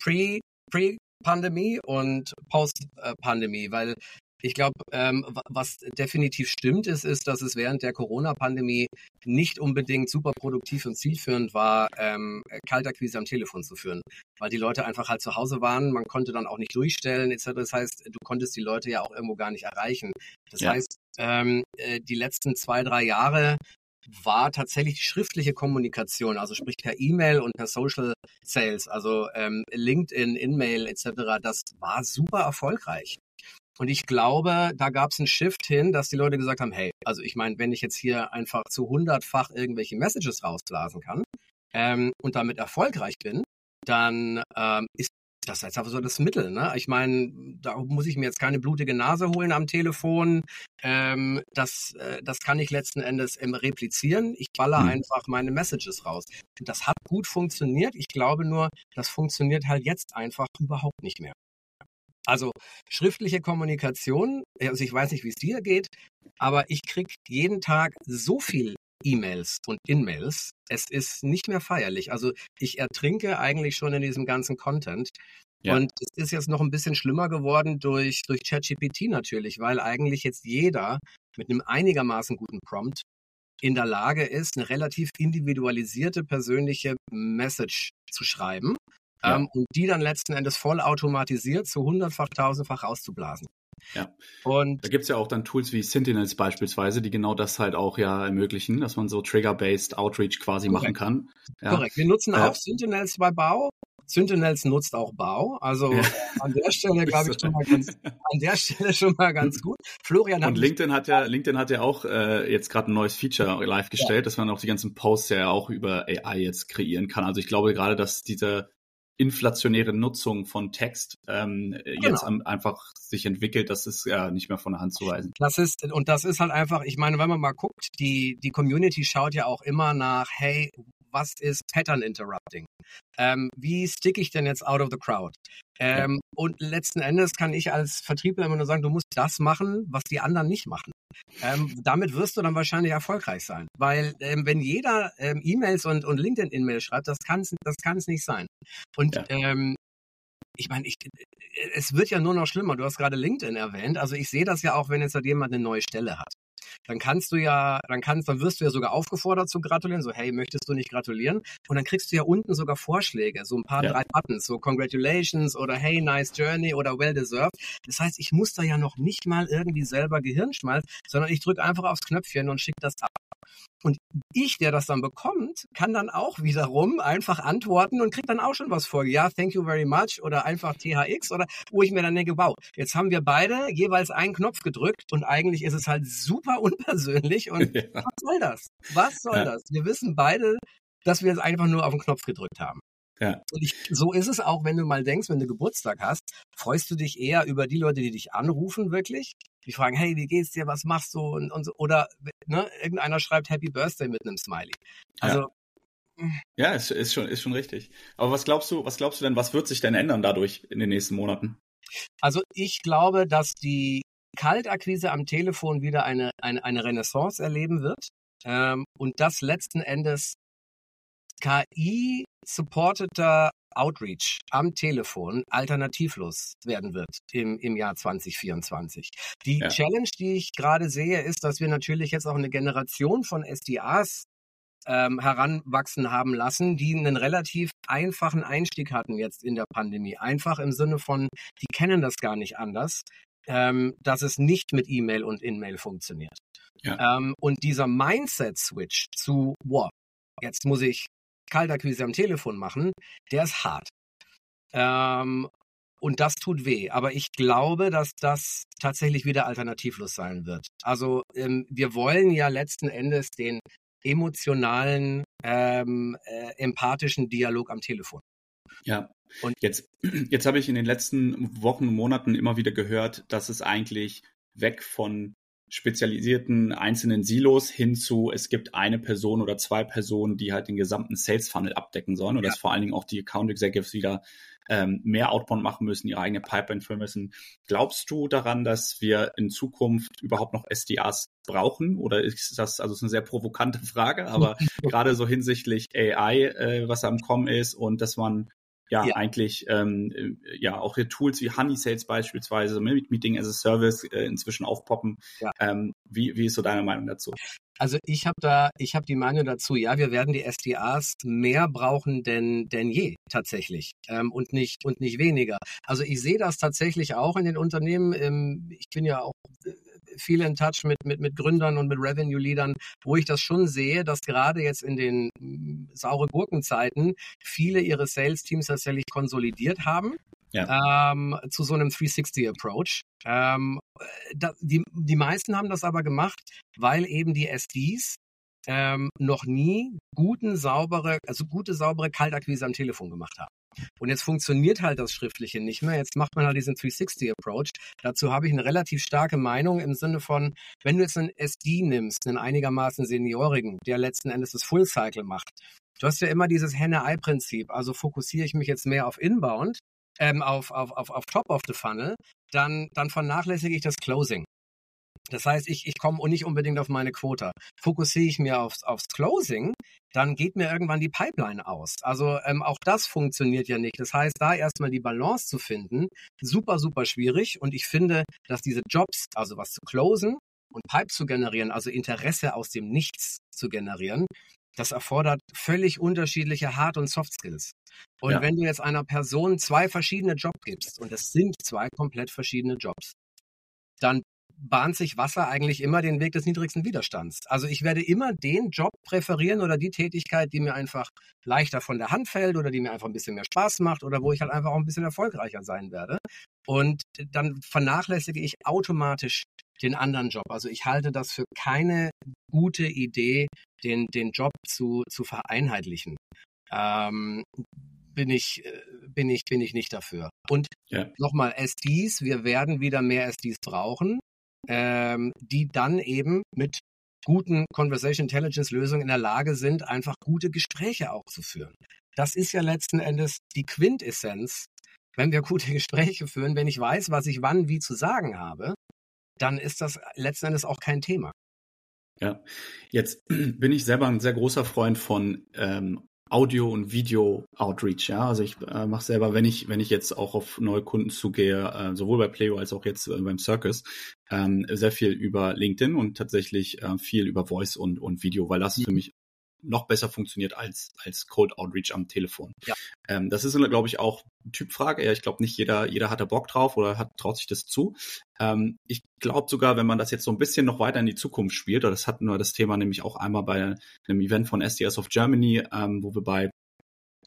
pre, pre Pandemie und Post-Pandemie, weil ich glaube, ähm, was definitiv stimmt ist, ist, dass es während der Corona-Pandemie nicht unbedingt super produktiv und zielführend war, ähm, Kaltakquise am Telefon zu führen, weil die Leute einfach halt zu Hause waren. Man konnte dann auch nicht durchstellen etc. Das heißt, du konntest die Leute ja auch irgendwo gar nicht erreichen. Das ja. heißt, ähm, äh, die letzten zwei, drei Jahre war tatsächlich die schriftliche Kommunikation, also sprich per E-Mail und per Social Sales, also ähm, LinkedIn, In-Mail etc. Das war super erfolgreich. Und ich glaube, da gab es einen Shift hin, dass die Leute gesagt haben, hey, also ich meine, wenn ich jetzt hier einfach zu hundertfach irgendwelche Messages rausblasen kann ähm, und damit erfolgreich bin, dann ähm, ist das ist einfach so das Mittel. Ne? Ich meine, da muss ich mir jetzt keine blutige Nase holen am Telefon. Ähm, das, äh, das kann ich letzten Endes ähm, replizieren. Ich baller mhm. einfach meine Messages raus. Das hat gut funktioniert. Ich glaube nur, das funktioniert halt jetzt einfach überhaupt nicht mehr. Also schriftliche Kommunikation, also ich weiß nicht, wie es dir geht, aber ich kriege jeden Tag so viel E-Mails und In-Mails. Es ist nicht mehr feierlich. Also ich ertrinke eigentlich schon in diesem ganzen Content. Ja. Und es ist jetzt noch ein bisschen schlimmer geworden durch, durch ChatGPT natürlich, weil eigentlich jetzt jeder mit einem einigermaßen guten Prompt in der Lage ist, eine relativ individualisierte persönliche Message zu schreiben ja. ähm, und die dann letzten Endes vollautomatisiert zu hundertfach, tausendfach rauszublasen. Ja. Und da gibt es ja auch dann Tools wie Sentinels beispielsweise, die genau das halt auch ja ermöglichen, dass man so Trigger-based Outreach quasi korrekt. machen kann. Ja. Korrekt. Wir nutzen äh, auch Sentinels bei Bau. Sentinels nutzt auch Bau. Also ja. an der Stelle [laughs] glaube ich schon mal ganz, an der Stelle schon mal ganz [laughs] gut. Florian hat und LinkedIn hat ja LinkedIn hat ja auch äh, jetzt gerade ein neues Feature live gestellt, ja. dass man auch die ganzen Posts ja auch über AI jetzt kreieren kann. Also ich glaube gerade, dass diese inflationäre Nutzung von Text ähm, genau. jetzt einfach sich entwickelt, das ist ja nicht mehr von der Hand zu weisen. Das ist, und das ist halt einfach, ich meine, wenn man mal guckt, die, die Community schaut ja auch immer nach, hey, was ist Pattern Interrupting? Ähm, wie stick ich denn jetzt out of the crowd? Ähm, ja. Und letzten Endes kann ich als Vertriebler immer nur sagen, du musst das machen, was die anderen nicht machen. Ähm, damit wirst du dann wahrscheinlich erfolgreich sein. Weil ähm, wenn jeder ähm, E-Mails und, und LinkedIn-E-Mails schreibt, das kann es das kann's nicht sein. Und ja. ähm, ich meine, ich, es wird ja nur noch schlimmer. Du hast gerade LinkedIn erwähnt. Also ich sehe das ja auch, wenn jetzt halt jemand eine neue Stelle hat. Dann kannst du ja, dann kannst, dann wirst du ja sogar aufgefordert zu gratulieren, so hey, möchtest du nicht gratulieren? Und dann kriegst du ja unten sogar Vorschläge, so ein paar ja. drei Buttons, so Congratulations oder Hey, nice journey oder Well deserved. Das heißt, ich muss da ja noch nicht mal irgendwie selber Gehirnschmalz, sondern ich drücke einfach aufs Knöpfchen und schicke das ab. Und ich, der das dann bekommt, kann dann auch wiederum einfach antworten und kriegt dann auch schon was vor. Ja, thank you very much oder einfach THX oder wo ich mir dann denke, wow, jetzt haben wir beide jeweils einen Knopf gedrückt und eigentlich ist es halt super [laughs] unpersönlich und ja. was soll das? Was soll ja. das? Wir wissen beide, dass wir es einfach nur auf den Knopf gedrückt haben. Ja. Und ich, so ist es auch, wenn du mal denkst, wenn du Geburtstag hast, freust du dich eher über die Leute, die dich anrufen, wirklich. Die fragen, hey, wie geht's dir, was machst du? Und, und so. Oder ne, irgendeiner schreibt Happy Birthday mit einem Smiley. Also ja. Ja, ist, ist, schon, ist schon richtig. Aber was glaubst du, was glaubst du denn, was wird sich denn ändern dadurch in den nächsten Monaten? Also ich glaube, dass die Kaltakquise am Telefon wieder eine, eine, eine Renaissance erleben wird ähm, und das letzten Endes KI-supporteter Outreach am Telefon alternativlos werden wird im, im Jahr 2024. Die ja. Challenge, die ich gerade sehe, ist, dass wir natürlich jetzt auch eine Generation von SDAs ähm, heranwachsen haben lassen, die einen relativ einfachen Einstieg hatten jetzt in der Pandemie. Einfach im Sinne von, die kennen das gar nicht anders, ähm, dass es nicht mit E-Mail und In-Mail funktioniert. Ja. Ähm, und dieser Mindset-Switch zu, wow, jetzt muss ich Kaltakquise am Telefon machen, der ist hart. Ähm, und das tut weh. Aber ich glaube, dass das tatsächlich wieder alternativlos sein wird. Also ähm, wir wollen ja letzten Endes den emotionalen, ähm, äh, empathischen Dialog am Telefon. Ja. Und jetzt, [clears throat] jetzt habe ich in den letzten Wochen und Monaten immer wieder gehört, dass es eigentlich weg von spezialisierten einzelnen Silos hin zu, es gibt eine Person oder zwei Personen, die halt den gesamten Sales Funnel abdecken sollen und ja. dass vor allen Dingen auch die Account Executives wieder ähm, mehr Outbound machen müssen, ihre eigene Pipeline führen müssen. Glaubst du daran, dass wir in Zukunft überhaupt noch SDAs brauchen? Oder ist das, also ist eine sehr provokante Frage, aber [laughs] gerade so hinsichtlich AI, äh, was am Kommen ist und dass man ja, ja. eigentlich ähm, äh, ja auch Tools wie Honey Sales beispielsweise, Meeting as a Service äh, inzwischen aufpoppen. Ja. Ähm, wie, wie ist so deine Meinung dazu? Also ich habe da, ich habe die Meinung dazu, ja, wir werden die SDAs mehr brauchen denn denn je tatsächlich ähm, und nicht und nicht weniger. Also ich sehe das tatsächlich auch in den Unternehmen. Ähm, ich bin ja auch äh, viel in Touch mit, mit, mit Gründern und mit Revenue-Leadern, wo ich das schon sehe, dass gerade jetzt in den mm, saure Gurkenzeiten viele ihre Sales-Teams tatsächlich konsolidiert haben. Ja. Ähm, zu so einem 360-Approach. Ähm, da, die, die meisten haben das aber gemacht, weil eben die SDs ähm, noch nie guten, saubere, also gute, saubere Kaltakquise am Telefon gemacht haben. Und jetzt funktioniert halt das Schriftliche nicht mehr. Jetzt macht man halt diesen 360-Approach. Dazu habe ich eine relativ starke Meinung im Sinne von, wenn du jetzt einen SD nimmst, einen einigermaßen Seniorigen, der letzten Endes das Full Cycle macht, du hast ja immer dieses Henne-Ei-Prinzip. Also fokussiere ich mich jetzt mehr auf Inbound, ähm, auf, auf, auf, auf Top of the Funnel, dann, dann vernachlässige ich das Closing. Das heißt, ich, ich komme nicht unbedingt auf meine Quota. Fokussiere ich mir aufs, aufs Closing, dann geht mir irgendwann die Pipeline aus. Also ähm, auch das funktioniert ja nicht. Das heißt, da erstmal die Balance zu finden, super, super schwierig. Und ich finde, dass diese Jobs, also was zu closen und Pipe zu generieren, also Interesse aus dem Nichts zu generieren, das erfordert völlig unterschiedliche Hard- und Soft Skills. Und ja. wenn du jetzt einer Person zwei verschiedene Jobs gibst, und es sind zwei komplett verschiedene Jobs, dann bahnt sich Wasser eigentlich immer den Weg des niedrigsten Widerstands. Also ich werde immer den Job präferieren oder die Tätigkeit, die mir einfach leichter von der Hand fällt oder die mir einfach ein bisschen mehr Spaß macht oder wo ich halt einfach auch ein bisschen erfolgreicher sein werde. Und dann vernachlässige ich automatisch den anderen Job. Also ich halte das für keine gute Idee, den, den Job zu, zu vereinheitlichen. Ähm, bin ich, äh, bin ich, bin ich nicht dafür. Und ja. nochmal, SDs, wir werden wieder mehr SDs brauchen ähm, die dann eben mit guten Conversation Intelligence Lösungen in der Lage sind, einfach gute Gespräche auch zu führen. Das ist ja letzten Endes die Quintessenz. Wenn wir gute [laughs] Gespräche führen, wenn ich weiß, was ich wann wie zu sagen habe, dann ist das letzten Endes auch kein Thema. Ja, jetzt [clears throat] bin ich selber ein sehr großer Freund von ähm, Audio- und Video-Outreach. Ja, also ich äh, mache selber, wenn ich wenn ich jetzt auch auf neue Kunden zugehe, äh, sowohl bei Playo als auch jetzt äh, beim Circus, ähm, sehr viel über LinkedIn und tatsächlich äh, viel über Voice und und Video, weil das mhm. für mich noch besser funktioniert als, als Cold Outreach am Telefon. Ja. Ähm, das ist, glaube ich, auch Typfrage. Ja, ich glaube, nicht jeder, jeder hat da Bock drauf oder hat, traut sich das zu. Ähm, ich glaube sogar, wenn man das jetzt so ein bisschen noch weiter in die Zukunft spielt, oder das hatten wir das Thema nämlich auch einmal bei einem Event von SDS of Germany, ähm, wo wir bei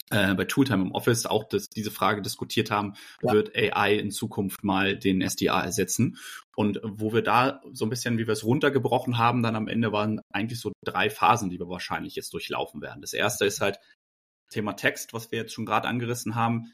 äh, bei Tooltime im Office auch das, diese Frage diskutiert haben, ja. wird AI in Zukunft mal den SDA ersetzen? Und wo wir da so ein bisschen, wie wir es runtergebrochen haben, dann am Ende waren eigentlich so drei Phasen, die wir wahrscheinlich jetzt durchlaufen werden. Das erste ist halt Thema Text, was wir jetzt schon gerade angerissen haben.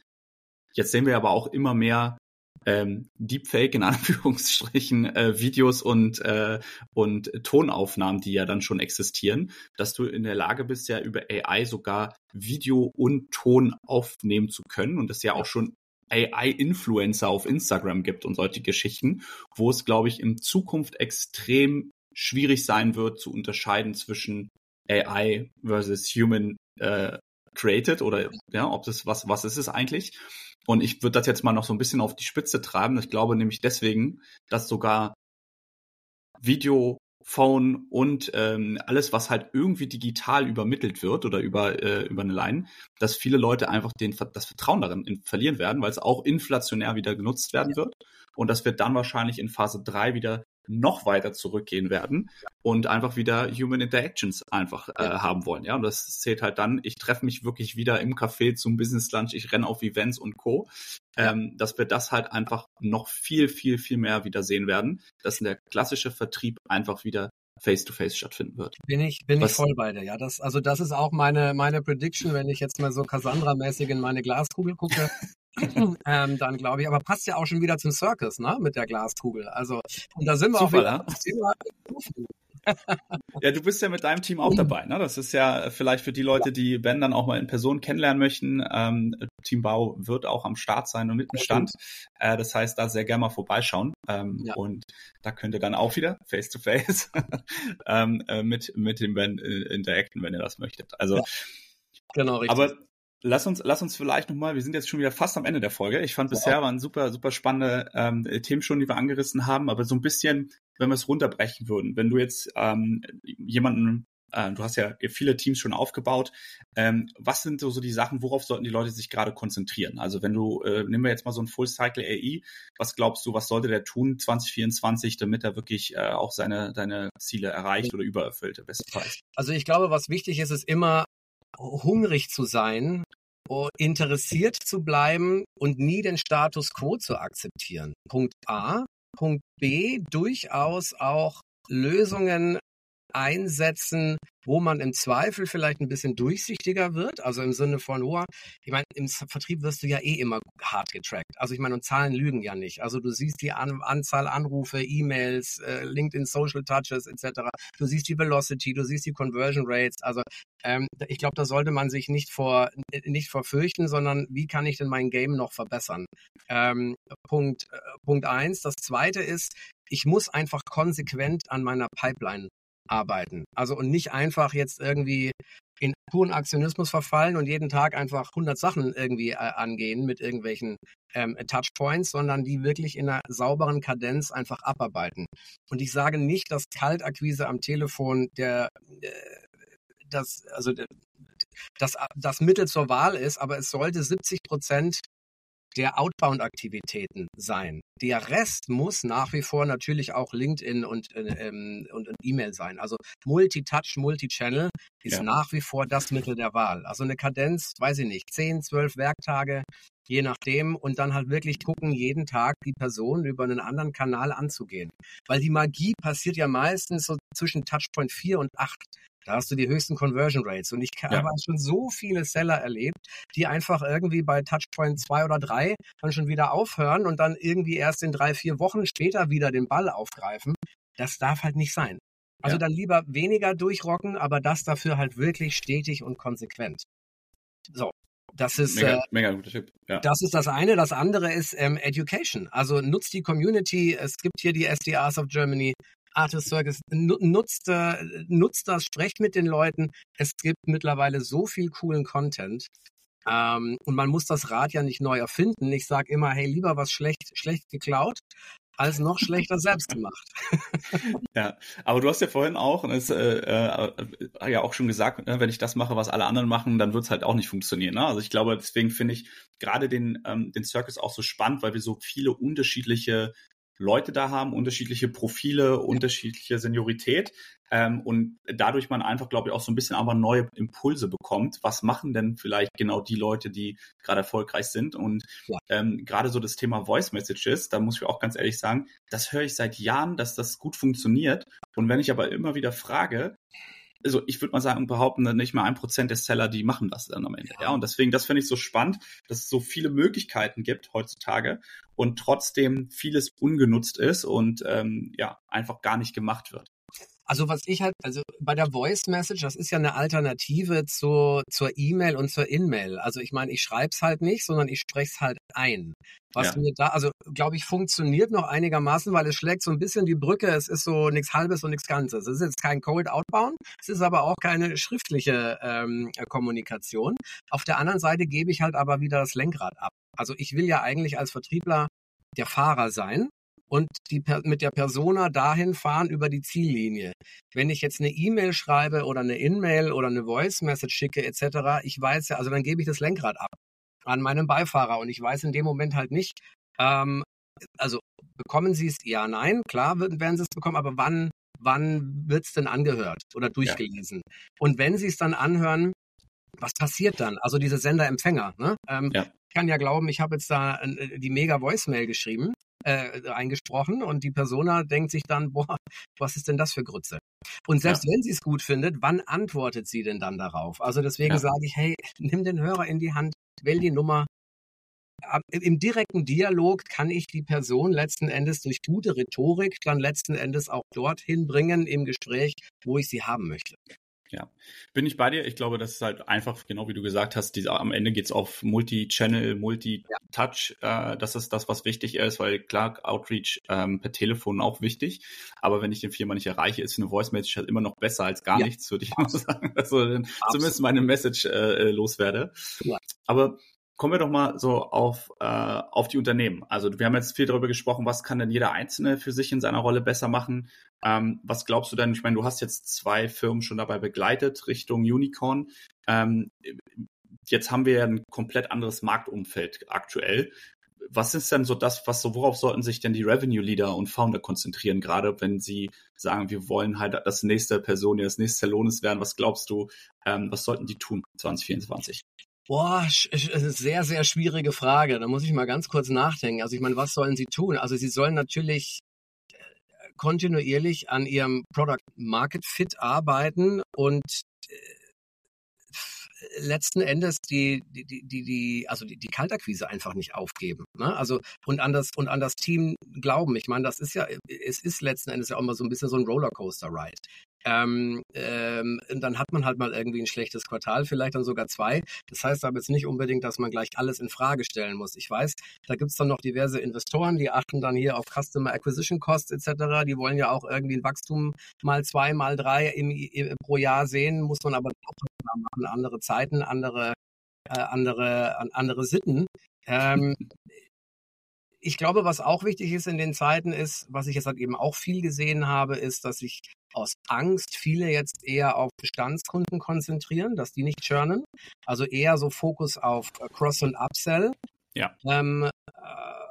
Jetzt sehen wir aber auch immer mehr ähm, Deepfake in [laughs] Anführungsstrichen äh, Videos und äh, und Tonaufnahmen, die ja dann schon existieren, dass du in der Lage bist, ja über AI sogar Video und Ton aufnehmen zu können und das ja auch schon AI-Influencer auf Instagram gibt und solche Geschichten, wo es, glaube ich, in Zukunft extrem schwierig sein wird zu unterscheiden zwischen AI versus Human äh, created oder ja, ob das was was ist es eigentlich? Und ich würde das jetzt mal noch so ein bisschen auf die Spitze treiben. Ich glaube nämlich deswegen, dass sogar Video, Phone und ähm, alles, was halt irgendwie digital übermittelt wird oder über, äh, über eine Line, dass viele Leute einfach den, das Vertrauen darin verlieren werden, weil es auch inflationär wieder genutzt werden wird. Und das wird dann wahrscheinlich in Phase 3 wieder noch weiter zurückgehen werden und einfach wieder Human Interactions einfach äh, haben wollen. Ja, und das zählt halt dann, ich treffe mich wirklich wieder im Café zum Business Lunch, ich renne auf Events und Co. Ähm, dass wir das halt einfach noch viel, viel, viel mehr wieder sehen werden, dass der klassische Vertrieb einfach wieder face-to-face -face stattfinden wird. Bin ich, bin Was? ich voll bei dir. Ja, das, also das ist auch meine, meine Prediction, wenn ich jetzt mal so Cassandra-mäßig in meine Glaskugel gucke. [laughs] [laughs] ähm, dann glaube ich, aber passt ja auch schon wieder zum Circus, ne, mit der Glaskugel. Also, und da sind wir Zufall, auch wieder, [laughs] ja, du bist ja mit deinem Team auch dabei. Ne? Das ist ja vielleicht für die Leute, die Ben dann auch mal in Person kennenlernen möchten. Ähm, Team Bau wird auch am Start sein und mit dem Stand. Äh, das heißt, da sehr gerne mal vorbeischauen. Ähm, ja. Und da könnt ihr dann auch wieder face to face [laughs] ähm, äh, mit, mit dem Ben äh, interacten, wenn ihr das möchtet. Also, ja. genau, richtig. Aber Lass uns, lass uns vielleicht nochmal, wir sind jetzt schon wieder fast am Ende der Folge. Ich fand ja. bisher waren super, super spannende ähm, Themen schon, die wir angerissen haben, aber so ein bisschen, wenn wir es runterbrechen würden, wenn du jetzt ähm, jemanden, äh, du hast ja viele Teams schon aufgebaut, ähm, was sind so, so die Sachen, worauf sollten die Leute sich gerade konzentrieren? Also wenn du, äh, nehmen wir jetzt mal so ein Full Cycle AI, was glaubst du, was sollte der tun 2024, damit er wirklich äh, auch seine, seine Ziele erreicht oder übererfüllt, bestenfalls? Also ich glaube, was wichtig ist, ist immer hungrig zu sein, interessiert zu bleiben und nie den Status quo zu akzeptieren. Punkt A. Punkt B. Durchaus auch Lösungen einsetzen, wo man im Zweifel vielleicht ein bisschen durchsichtiger wird, also im Sinne von, oh, ich meine, im Vertrieb wirst du ja eh immer hart getrackt. Also ich meine, und Zahlen lügen ja nicht. Also du siehst die An Anzahl Anrufe, E-Mails, äh, LinkedIn Social Touches etc. Du siehst die Velocity, du siehst die Conversion Rates. Also ähm, ich glaube, da sollte man sich nicht vor nicht verfürchten, sondern wie kann ich denn mein Game noch verbessern? Ähm, Punkt äh, Punkt eins. Das zweite ist, ich muss einfach konsequent an meiner Pipeline arbeiten. Also und nicht einfach jetzt irgendwie in puren Aktionismus verfallen und jeden Tag einfach 100 Sachen irgendwie äh, angehen mit irgendwelchen ähm, Touchpoints, sondern die wirklich in einer sauberen Kadenz einfach abarbeiten. Und ich sage nicht, dass Kaltakquise am Telefon der äh, das also das, das Mittel zur Wahl ist, aber es sollte 70 Prozent der Outbound-Aktivitäten sein. Der Rest muss nach wie vor natürlich auch LinkedIn und, äh, ähm, und, und E-Mail sein. Also Multi-Touch, Multi-Channel ist ja. nach wie vor das Mittel der Wahl. Also eine Kadenz, weiß ich nicht, 10, 12 Werktage, je nachdem, und dann halt wirklich gucken, jeden Tag die Person über einen anderen Kanal anzugehen. Weil die Magie passiert ja meistens so zwischen Touchpoint 4 und 8. Da hast du die höchsten Conversion Rates. Und ich ja. habe schon so viele Seller erlebt, die einfach irgendwie bei Touchpoint 2 oder 3 dann schon wieder aufhören und dann irgendwie erst in drei, vier Wochen später wieder den Ball aufgreifen. Das darf halt nicht sein. Also ja. dann lieber weniger durchrocken, aber das dafür halt wirklich stetig und konsequent. So, das ist, mega, äh, mega guter Tipp. Ja. Das ist das eine. Das andere ist ähm, Education. Also nutzt die Community. Es gibt hier die SDRs of Germany Artist Circus, nutzt, äh, nutzt das, sprecht mit den Leuten. Es gibt mittlerweile so viel coolen Content. Ähm, und man muss das Rad ja nicht neu erfinden. Ich sage immer, hey, lieber was schlecht, schlecht geklaut, als noch schlechter selbst gemacht. [laughs] ja, aber du hast ja vorhin auch, und das, äh, äh, ja auch schon gesagt, ne, wenn ich das mache, was alle anderen machen, dann wird es halt auch nicht funktionieren. Ne? Also ich glaube, deswegen finde ich gerade den, ähm, den Circus auch so spannend, weil wir so viele unterschiedliche Leute da haben, unterschiedliche Profile, unterschiedliche Seniorität ähm, und dadurch man einfach, glaube ich, auch so ein bisschen aber neue Impulse bekommt. Was machen denn vielleicht genau die Leute, die gerade erfolgreich sind? Und ähm, gerade so das Thema Voice Messages, da muss ich auch ganz ehrlich sagen, das höre ich seit Jahren, dass das gut funktioniert. Und wenn ich aber immer wieder frage, also ich würde mal sagen, behaupten, nicht mal ein Prozent der Seller, die machen das dann am Ende. Ja, und deswegen, das finde ich so spannend, dass es so viele Möglichkeiten gibt heutzutage und trotzdem vieles ungenutzt ist und ähm, ja, einfach gar nicht gemacht wird. Also was ich halt, also bei der Voice Message, das ist ja eine Alternative zu, zur E-Mail und zur In-Mail. Also ich meine, ich schreibe es halt nicht, sondern ich spreche es halt ein. Was ja. mir da, also glaube ich, funktioniert noch einigermaßen, weil es schlägt so ein bisschen die Brücke. Es ist so nichts Halbes und nichts Ganzes. Es ist jetzt kein Cold Outbound, es ist aber auch keine schriftliche ähm, Kommunikation. Auf der anderen Seite gebe ich halt aber wieder das Lenkrad ab. Also ich will ja eigentlich als Vertriebler der Fahrer sein und die, mit der Persona dahin fahren über die Ziellinie. Wenn ich jetzt eine E-Mail schreibe oder eine In-Mail oder eine Voice-Message schicke etc., ich weiß ja, also dann gebe ich das Lenkrad ab an meinen Beifahrer und ich weiß in dem Moment halt nicht, ähm, also bekommen Sie es? Ja, nein, klar werden Sie es bekommen, aber wann, wann wird es denn angehört oder durchgelesen? Ja. Und wenn Sie es dann anhören, was passiert dann? Also diese Sender-Empfänger. Ne? Ähm, ja. Ich kann ja glauben, ich habe jetzt da äh, die mega Voicemail geschrieben äh, eingesprochen und die Persona denkt sich dann, boah, was ist denn das für Grütze? Und selbst ja. wenn sie es gut findet, wann antwortet sie denn dann darauf? Also deswegen ja. sage ich, hey, nimm den Hörer in die Hand, wähl die Nummer. Im direkten Dialog kann ich die Person letzten Endes durch gute Rhetorik dann letzten Endes auch dorthin bringen im Gespräch, wo ich sie haben möchte. Ja, bin ich bei dir. Ich glaube, das ist halt einfach, genau wie du gesagt hast, diese, am Ende geht's auf Multi-Channel, Multi-Touch. Äh, das ist das, was wichtig ist, weil klar, Outreach ähm, per Telefon auch wichtig. Aber wenn ich den Firma nicht erreiche, ist eine Voice-Message halt immer noch besser als gar ja. nichts, würde ich mal [laughs] sagen. Also zumindest meine Message äh, loswerde. Ja. Aber kommen wir doch mal so auf, äh, auf die Unternehmen. Also wir haben jetzt viel darüber gesprochen, was kann denn jeder Einzelne für sich in seiner Rolle besser machen. Ähm, was glaubst du denn? Ich meine, du hast jetzt zwei Firmen schon dabei begleitet Richtung Unicorn. Ähm, jetzt haben wir ja ein komplett anderes Marktumfeld aktuell. Was ist denn so das, was so, worauf sollten sich denn die Revenue Leader und Founder konzentrieren, gerade wenn sie sagen, wir wollen halt das nächste Person, das nächste Salonis werden? Was glaubst du, ähm, was sollten die tun 2024? Boah, sehr, sehr schwierige Frage. Da muss ich mal ganz kurz nachdenken. Also ich meine, was sollen sie tun? Also sie sollen natürlich äh, kontinuierlich an ihrem Product Market Fit arbeiten und äh, letzten Endes die, die, die, die, also die, die Kaltakquise einfach nicht aufgeben. Ne? Also und an das und an das Team glauben. Ich meine, das ist ja, es ist letzten Endes ja auch immer so ein bisschen so ein Rollercoaster-Ride. Ähm, ähm, dann hat man halt mal irgendwie ein schlechtes Quartal, vielleicht dann sogar zwei. Das heißt aber jetzt nicht unbedingt, dass man gleich alles in Frage stellen muss. Ich weiß, da gibt's dann noch diverse Investoren, die achten dann hier auf Customer Acquisition Costs etc. Die wollen ja auch irgendwie ein Wachstum mal zwei, mal drei im, im, pro Jahr sehen, muss man aber auch machen. Andere Zeiten, andere, äh, andere, andere Sitten. Ähm, ich glaube, was auch wichtig ist in den Zeiten ist, was ich jetzt halt eben auch viel gesehen habe, ist, dass sich aus Angst viele jetzt eher auf Bestandskunden konzentrieren, dass die nicht churnen. Also eher so Fokus auf äh, Cross- und Upsell. Ja. Ähm, äh,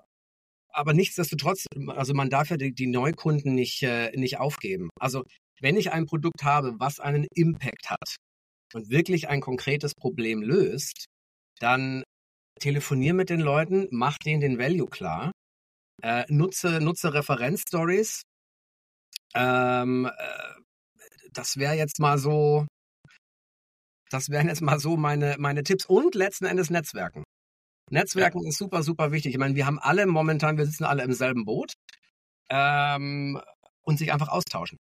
aber nichtsdestotrotz, also man darf ja die, die Neukunden nicht, äh, nicht aufgeben. Also wenn ich ein Produkt habe, was einen Impact hat und wirklich ein konkretes Problem löst, dann telefonier mit den Leuten, mach denen den Value klar, äh, nutze, nutze Referenzstories. Ähm, äh, das wäre jetzt mal so, das wären jetzt mal so meine, meine Tipps und letzten Endes Netzwerken. Netzwerken ja. ist super, super wichtig. Ich meine, wir haben alle momentan, wir sitzen alle im selben Boot ähm, und sich einfach austauschen.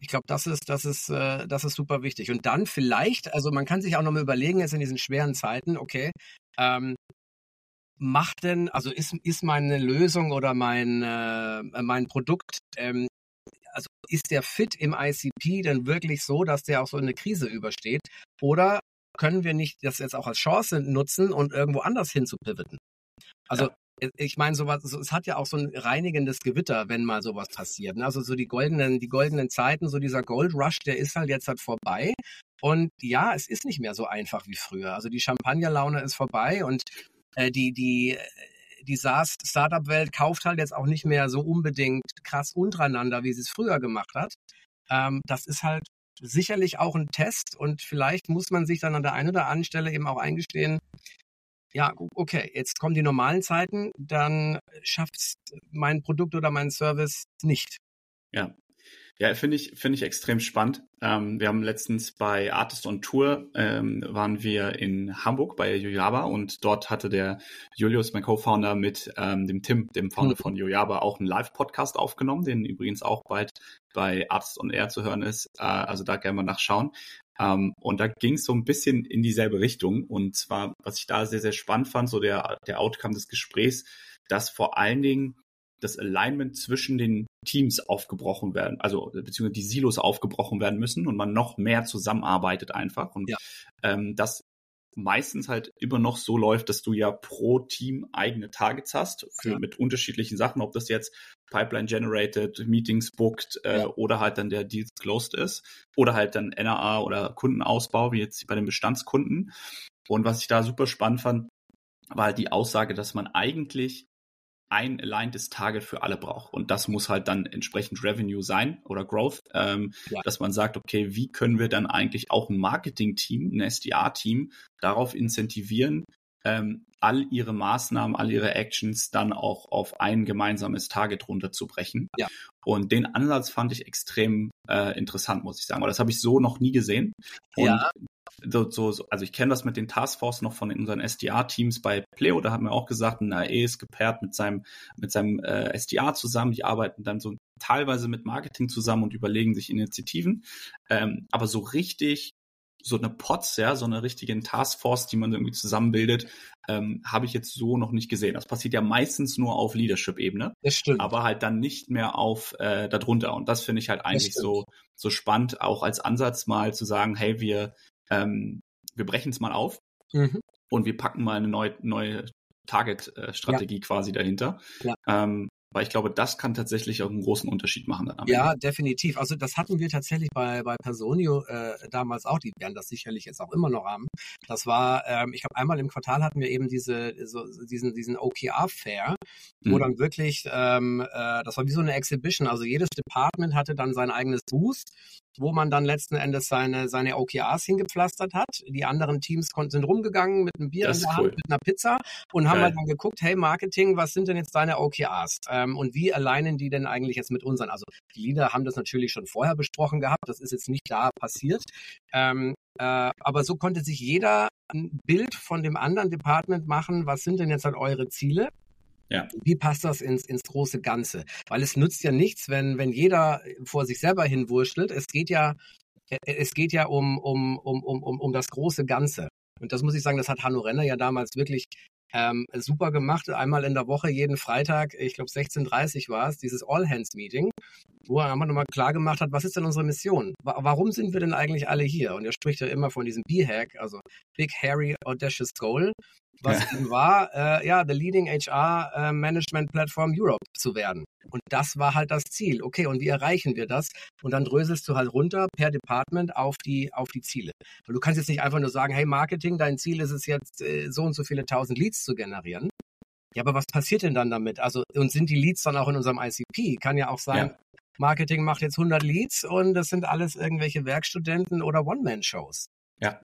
Ich glaube, das ist, das ist, äh, das ist super wichtig. Und dann vielleicht, also man kann sich auch nochmal überlegen, jetzt in diesen schweren Zeiten, okay, ähm, macht denn, also ist, ist meine Lösung oder mein, äh, mein Produkt ähm, also ist der Fit im ICP denn wirklich so, dass der auch so eine Krise übersteht? Oder können wir nicht das jetzt auch als Chance nutzen und irgendwo anders hin zu pivoten? Also ich meine, sowas, es hat ja auch so ein reinigendes Gewitter, wenn mal sowas passiert. Ne? Also so die goldenen, die goldenen Zeiten, so dieser Gold Rush, der ist halt jetzt halt vorbei. Und ja, es ist nicht mehr so einfach wie früher. Also die Champagnerlaune ist vorbei und äh, die, die, die SaaS-Startup-Welt kauft halt jetzt auch nicht mehr so unbedingt krass untereinander, wie sie es früher gemacht hat. Ähm, das ist halt sicherlich auch ein Test und vielleicht muss man sich dann an der einen oder anderen Stelle eben auch eingestehen, ja, okay, jetzt kommen die normalen Zeiten, dann schafft mein Produkt oder mein Service nicht. Ja. Ja, finde ich, finde ich extrem spannend. Ähm, wir haben letztens bei Artist on Tour ähm, waren wir in Hamburg bei Yojaba und dort hatte der Julius, mein Co-Founder, mit ähm, dem Tim, dem Founder mhm. von Yojaba, auch einen Live-Podcast aufgenommen, den übrigens auch bald bei Artist on Air zu hören ist. Äh, also da gerne mal nachschauen. Ähm, und da ging es so ein bisschen in dieselbe Richtung. Und zwar, was ich da sehr, sehr spannend fand, so der, der Outcome des Gesprächs, dass vor allen Dingen das Alignment zwischen den Teams aufgebrochen werden, also beziehungsweise die Silos aufgebrochen werden müssen und man noch mehr zusammenarbeitet einfach. Und ja. ähm, das meistens halt immer noch so läuft, dass du ja pro Team eigene Targets hast für ja. mit unterschiedlichen Sachen, ob das jetzt Pipeline generated, Meetings booked äh, ja. oder halt dann der Deal closed ist oder halt dann NRA oder Kundenausbau wie jetzt bei den Bestandskunden. Und was ich da super spannend fand, war halt die Aussage, dass man eigentlich ein alignedes Target für alle braucht. Und das muss halt dann entsprechend Revenue sein oder Growth, ähm, ja. dass man sagt, okay, wie können wir dann eigentlich auch ein Marketing-Team, ein SDA-Team darauf incentivieren, ähm, all ihre Maßnahmen, all ihre Actions dann auch auf ein gemeinsames Target runterzubrechen. Ja. Und den Ansatz fand ich extrem äh, interessant, muss ich sagen. Weil das habe ich so noch nie gesehen. Und ja so, so, also ich kenne das mit den Taskforce noch von unseren SDA-Teams bei Pleo, da haben wir auch gesagt, ein AE ist gepaart mit seinem, mit seinem äh, SDA zusammen, die arbeiten dann so teilweise mit Marketing zusammen und überlegen sich Initiativen, ähm, aber so richtig so eine POTS, ja, so eine richtige Taskforce, die man irgendwie zusammenbildet, ähm, habe ich jetzt so noch nicht gesehen. Das passiert ja meistens nur auf Leadership-Ebene. Das stimmt. Aber halt dann nicht mehr auf äh, darunter. Und das finde ich halt eigentlich so, so spannend, auch als Ansatz mal zu sagen, hey, wir, ähm, wir brechen es mal auf mhm. und wir packen mal eine neue, neue Target-Strategie ja. quasi dahinter. Ja. Ähm, weil ich glaube, das kann tatsächlich auch einen großen Unterschied machen. Dann ja, Ende. definitiv. Also das hatten wir tatsächlich bei, bei Personio äh, damals auch. Die werden das sicherlich jetzt auch immer noch haben. Das war, ähm, ich glaube, einmal im Quartal hatten wir eben diese, so, diesen, diesen OKR-Fair, wo mhm. dann wirklich, ähm, äh, das war wie so eine Exhibition. Also jedes Department hatte dann sein eigenes Booth wo man dann letzten Endes seine, seine OKRs hingepflastert hat. Die anderen Teams konnten, sind rumgegangen mit einem Bier in der Hand, mit einer Pizza und haben halt dann geguckt, hey Marketing, was sind denn jetzt deine OKRs? Ähm, und wie alleinen die denn eigentlich jetzt mit unseren? Also die Leader haben das natürlich schon vorher besprochen gehabt, das ist jetzt nicht da passiert. Ähm, äh, aber so konnte sich jeder ein Bild von dem anderen Department machen, was sind denn jetzt halt eure Ziele? Ja. Wie passt das ins, ins große Ganze? Weil es nützt ja nichts, wenn, wenn jeder vor sich selber hinwurschtelt. Es geht ja, äh, es geht ja um, um, um, um, um das große Ganze. Und das muss ich sagen, das hat Hanno Renner ja damals wirklich ähm, super gemacht. Einmal in der Woche, jeden Freitag, ich glaube 16.30 war es, dieses All-Hands-Meeting, wo er nochmal klar gemacht hat, was ist denn unsere Mission? Warum sind wir denn eigentlich alle hier? Und er spricht ja immer von diesem B-Hack, also Big, Hairy, Audacious Goal was ja. eben war, äh, ja, the leading HR äh, Management Platform Europe zu werden. Und das war halt das Ziel. Okay, und wie erreichen wir das? Und dann dröselst du halt runter per Department auf die, auf die Ziele. Weil du kannst jetzt nicht einfach nur sagen, hey Marketing, dein Ziel ist es jetzt, äh, so und so viele tausend Leads zu generieren. Ja, aber was passiert denn dann damit? Also, und sind die Leads dann auch in unserem ICP? Kann ja auch sein, ja. Marketing macht jetzt 100 Leads und das sind alles irgendwelche Werkstudenten oder One-Man-Shows. Ja.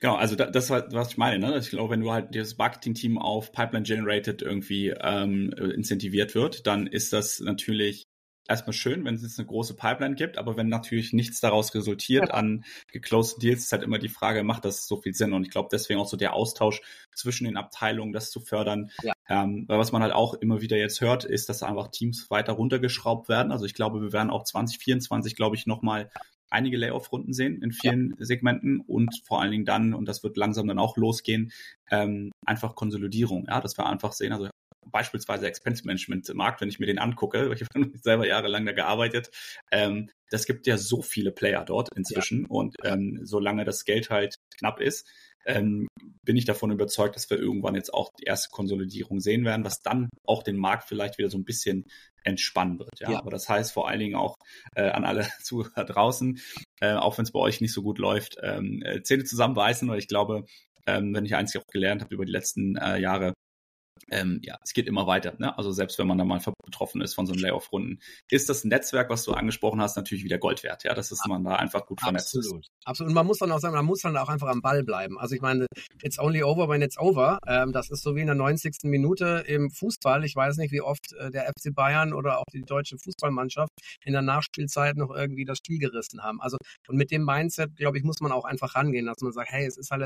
Genau, also das war, was ich meine. Ne? Ich glaube, wenn du halt dieses Marketing-Team auf Pipeline Generated irgendwie ähm, incentiviert wird, dann ist das natürlich erstmal schön, wenn es jetzt eine große Pipeline gibt, aber wenn natürlich nichts daraus resultiert ja. an geclosed Deals, ist halt immer die Frage, macht das so viel Sinn? Und ich glaube, deswegen auch so der Austausch zwischen den Abteilungen, das zu fördern. Ja. Ähm, weil was man halt auch immer wieder jetzt hört, ist, dass einfach Teams weiter runtergeschraubt werden. Also ich glaube, wir werden auch 2024, glaube ich, nochmal einige Layoff-Runden sehen in vielen ja. Segmenten und vor allen Dingen dann, und das wird langsam dann auch losgehen, ähm, einfach Konsolidierung, ja, dass wir einfach sehen, also beispielsweise Expense Management Markt, wenn ich mir den angucke, ich habe [laughs] selber jahrelang da gearbeitet, ähm, das gibt ja so viele Player dort inzwischen ja. und ähm, solange das Geld halt knapp ist, ähm, bin ich davon überzeugt, dass wir irgendwann jetzt auch die erste Konsolidierung sehen werden, was dann auch den Markt vielleicht wieder so ein bisschen entspannen wird. Ja, ja. aber das heißt vor allen Dingen auch äh, an alle [laughs] Zuhörer draußen, äh, auch wenn es bei euch nicht so gut läuft, ähm, äh, Zähne zusammenbeißen, weil ich glaube, ähm, wenn ich eins auch gelernt habe über die letzten äh, Jahre, ähm, ja, es geht immer weiter. Ne? Also selbst wenn man da mal betroffen ist von so einem Layoff-Runden, ist das Netzwerk, was du angesprochen hast, natürlich wieder Gold wert. Ja, das ist man da einfach gut vernetzt. Absolut, ist. absolut. Und man muss dann auch sagen, man muss dann auch einfach am Ball bleiben. Also ich meine, it's only over when it's over. Ähm, das ist so wie in der 90. Minute im Fußball. Ich weiß nicht, wie oft äh, der FC Bayern oder auch die deutsche Fußballmannschaft in der Nachspielzeit noch irgendwie das Spiel gerissen haben. Also und mit dem Mindset, glaube ich, muss man auch einfach rangehen, dass man sagt, hey, es ist halt,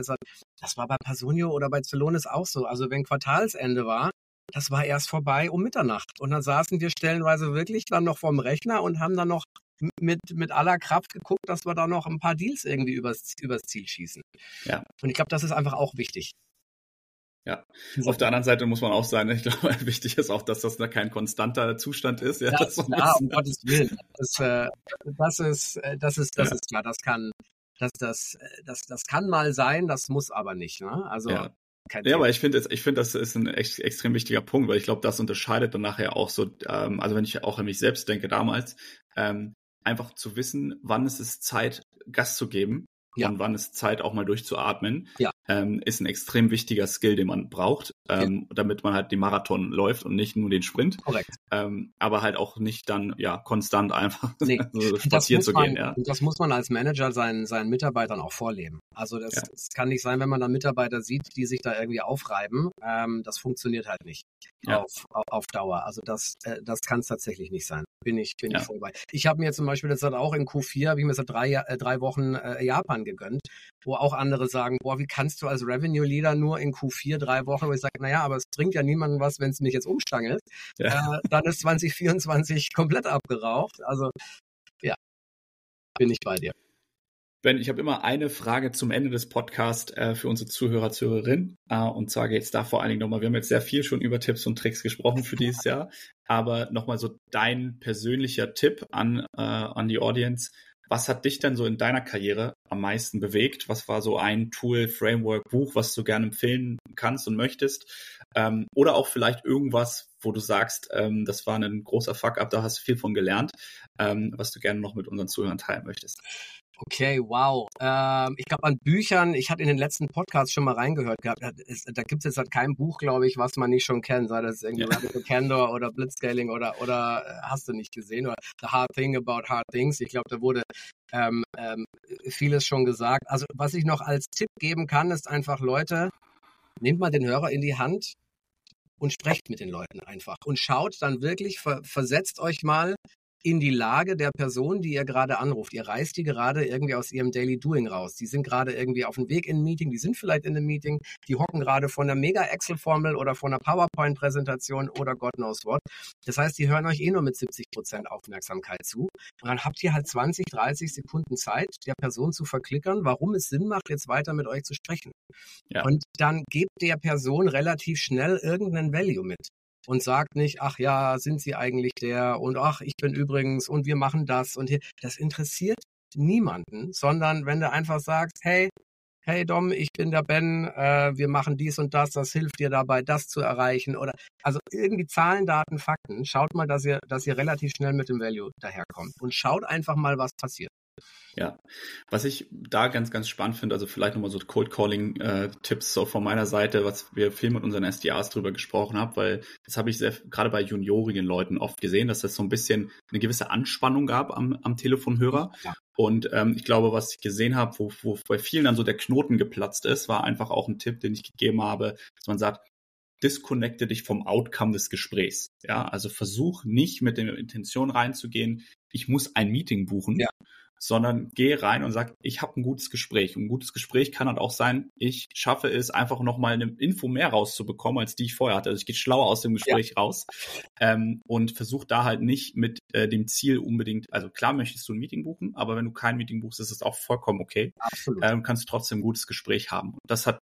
das war bei Personio oder bei Zelonis auch so. Also wenn Quartalsende war, das war erst vorbei um Mitternacht. Und dann saßen wir stellenweise wirklich dann noch vorm Rechner und haben dann noch mit, mit aller Kraft geguckt, dass wir da noch ein paar Deals irgendwie übers, übers Ziel schießen. Ja. Und ich glaube, das ist einfach auch wichtig. Ja, auf der anderen Seite muss man auch sagen, ich glaube, [laughs] wichtig ist auch, dass das da kein konstanter Zustand ist. Ja, das, ja um [laughs] Gottes Willen. Das, äh, das ist, äh, das ist, das ja. ist klar. Das kann, das, das, äh, das, das kann mal sein, das muss aber nicht. Ne? Also ja. Kein ja, aber ich finde, ich finde, das ist ein ex extrem wichtiger Punkt, weil ich glaube, das unterscheidet dann nachher auch so, ähm, also wenn ich auch an mich selbst denke damals, ähm, einfach zu wissen, wann ist es Zeit, Gas zu geben ja. und wann ist Zeit auch mal durchzuatmen, ja. ähm, ist ein extrem wichtiger Skill, den man braucht, ähm, ja. damit man halt die Marathon läuft und nicht nur den Sprint. Korrekt. Ähm, aber halt auch nicht dann ja konstant einfach [laughs] nee. so spazieren zu gehen. ja. Das muss man als Manager seinen, seinen Mitarbeitern auch vorleben. Also das, das kann nicht sein, wenn man da Mitarbeiter sieht, die sich da irgendwie aufreiben. Ähm, das funktioniert halt nicht auf, auf, auf Dauer. Also das, äh, das kann es tatsächlich nicht sein. Bin ich, bin ich voll bei. Ich habe mir zum Beispiel jetzt halt auch in Q4, habe ich mir seit drei, äh, drei Wochen äh, Japan gegönnt, wo auch andere sagen, boah, wie kannst du als Revenue Leader nur in Q4 drei Wochen, wo ich sage, naja, aber es bringt ja niemandem was, wenn es mich jetzt umstangelt. Ja. Äh, dann ist 2024 komplett abgeraucht. Also ja, bin ich bei dir. Ben, ich habe immer eine Frage zum Ende des Podcasts äh, für unsere Zuhörer, Zuhörerinnen. Äh, und zwar geht es da vor allen Dingen nochmal, wir haben jetzt sehr viel schon über Tipps und Tricks gesprochen für dieses [laughs] Jahr, aber nochmal so dein persönlicher Tipp an, äh, an die Audience. Was hat dich denn so in deiner Karriere am meisten bewegt? Was war so ein Tool, Framework, Buch, was du gerne empfehlen kannst und möchtest? Ähm, oder auch vielleicht irgendwas, wo du sagst, ähm, das war ein großer Fuck-up, da hast du viel von gelernt, ähm, was du gerne noch mit unseren Zuhörern teilen möchtest. Okay, wow. Ähm, ich glaube an Büchern, ich hatte in den letzten Podcasts schon mal reingehört gehabt, da, da gibt es jetzt halt kein Buch, glaube ich, was man nicht schon kennt, sei das irgendwie ja. Radical Candor oder Blitzscaling oder, oder äh, hast du nicht gesehen oder The Hard Thing About Hard Things. Ich glaube, da wurde ähm, ähm, vieles schon gesagt. Also was ich noch als Tipp geben kann, ist einfach, Leute, nehmt mal den Hörer in die Hand und sprecht mit den Leuten einfach und schaut dann wirklich, ver versetzt euch mal in die Lage der Person, die ihr gerade anruft. Ihr reißt die gerade irgendwie aus ihrem Daily Doing raus. Die sind gerade irgendwie auf dem Weg in ein Meeting, die sind vielleicht in einem Meeting, die hocken gerade von einer Mega-Excel-Formel oder von einer PowerPoint-Präsentation oder God knows what. Das heißt, die hören euch eh nur mit 70 Prozent Aufmerksamkeit zu. Und dann habt ihr halt 20, 30 Sekunden Zeit, der Person zu verklickern, warum es Sinn macht, jetzt weiter mit euch zu sprechen. Ja. Und dann gebt der Person relativ schnell irgendeinen Value mit und sagt nicht, ach ja, sind Sie eigentlich der und ach, ich bin übrigens und wir machen das und hier. Das interessiert niemanden, sondern wenn du einfach sagst, hey, hey Dom, ich bin der Ben, äh, wir machen dies und das, das hilft dir dabei, das zu erreichen oder also irgendwie Zahlen, Daten, Fakten. Schaut mal, dass ihr, dass ihr relativ schnell mit dem Value daherkommt und schaut einfach mal, was passiert. Ja, was ich da ganz, ganz spannend finde, also vielleicht nochmal so Cold Calling äh, Tipps so von meiner Seite, was wir viel mit unseren SDAs drüber gesprochen haben, weil das habe ich sehr, gerade bei juniorigen Leuten oft gesehen, dass es so ein bisschen eine gewisse Anspannung gab am, am Telefonhörer. Ja. Und ähm, ich glaube, was ich gesehen habe, wo, wo bei vielen dann so der Knoten geplatzt ist, war einfach auch ein Tipp, den ich gegeben habe, dass man sagt, disconnecte dich vom Outcome des Gesprächs. Ja, also versuch nicht mit der Intention reinzugehen, ich muss ein Meeting buchen, ja sondern geh rein und sag, ich habe ein gutes Gespräch. Und ein gutes Gespräch kann halt auch sein, ich schaffe es einfach nochmal eine Info mehr rauszubekommen, als die ich vorher hatte. Also ich gehe schlauer aus dem Gespräch ja. raus ähm, und versuche da halt nicht mit äh, dem Ziel unbedingt, also klar möchtest du ein Meeting buchen, aber wenn du kein Meeting buchst, ist es auch vollkommen okay. Absolut. Ähm, kannst du trotzdem ein gutes Gespräch haben. Und das hat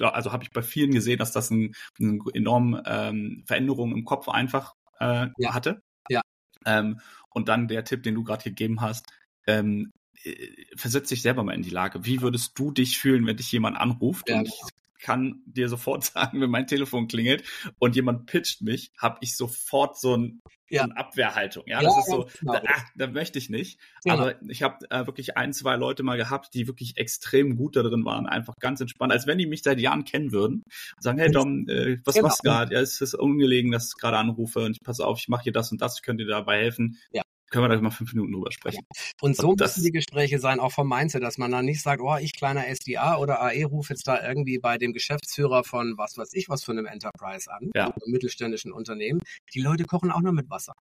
also habe ich bei vielen gesehen, dass das eine ein enorme ähm, Veränderung im Kopf einfach äh, ja. hatte. Ja. Ähm, und dann der Tipp, den du gerade gegeben hast, ähm, äh, versetz dich selber mal in die Lage. Wie würdest du dich fühlen, wenn dich jemand anruft? Ja. Und ich kann dir sofort [laughs] sagen, wenn mein Telefon klingelt und jemand pitcht mich, habe ich sofort so, ein, ja. so eine Abwehrhaltung. Ja, ja das ist so, genau. da, ah, da, möchte ich nicht. Genau. Aber ich habe äh, wirklich ein, zwei Leute mal gehabt, die wirklich extrem gut da drin waren, einfach ganz entspannt, als wenn die mich seit Jahren kennen würden. Und sagen, hey Dom, äh, was genau. machst du gerade? Ja, es ist ungelegen, dass ich gerade anrufe und ich passe auf, ich mache hier das und das, ich könnte dir dabei helfen. Ja können wir da mal fünf Minuten drüber sprechen. Und so und müssen die Gespräche sein, auch vom Mindset, dass man dann nicht sagt, oh, ich kleiner SDA oder AE rufe jetzt da irgendwie bei dem Geschäftsführer von was weiß ich was für einem Enterprise an, ja. einem mittelständischen Unternehmen. Die Leute kochen auch nur mit Wasser.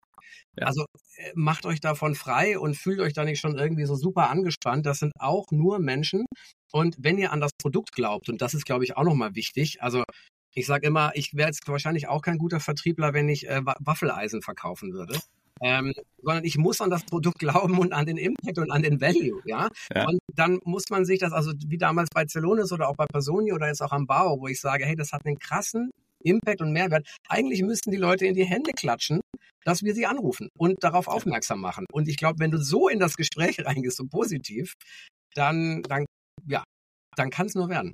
Ja. Also äh, macht euch davon frei und fühlt euch da nicht schon irgendwie so super angespannt. Das sind auch nur Menschen. Und wenn ihr an das Produkt glaubt, und das ist, glaube ich, auch nochmal wichtig, also ich sage immer, ich wäre jetzt wahrscheinlich auch kein guter Vertriebler, wenn ich äh, Waffeleisen verkaufen würde ähm, sondern ich muss an das Produkt glauben und an den Impact und an den Value, ja? ja. Und dann muss man sich das, also wie damals bei Celonis oder auch bei Personi oder jetzt auch am Bau, wo ich sage, hey, das hat einen krassen Impact und Mehrwert. Eigentlich müssten die Leute in die Hände klatschen, dass wir sie anrufen und darauf aufmerksam machen. Und ich glaube, wenn du so in das Gespräch [laughs] reingehst, so positiv, dann, dann, ja, dann kann es nur werden.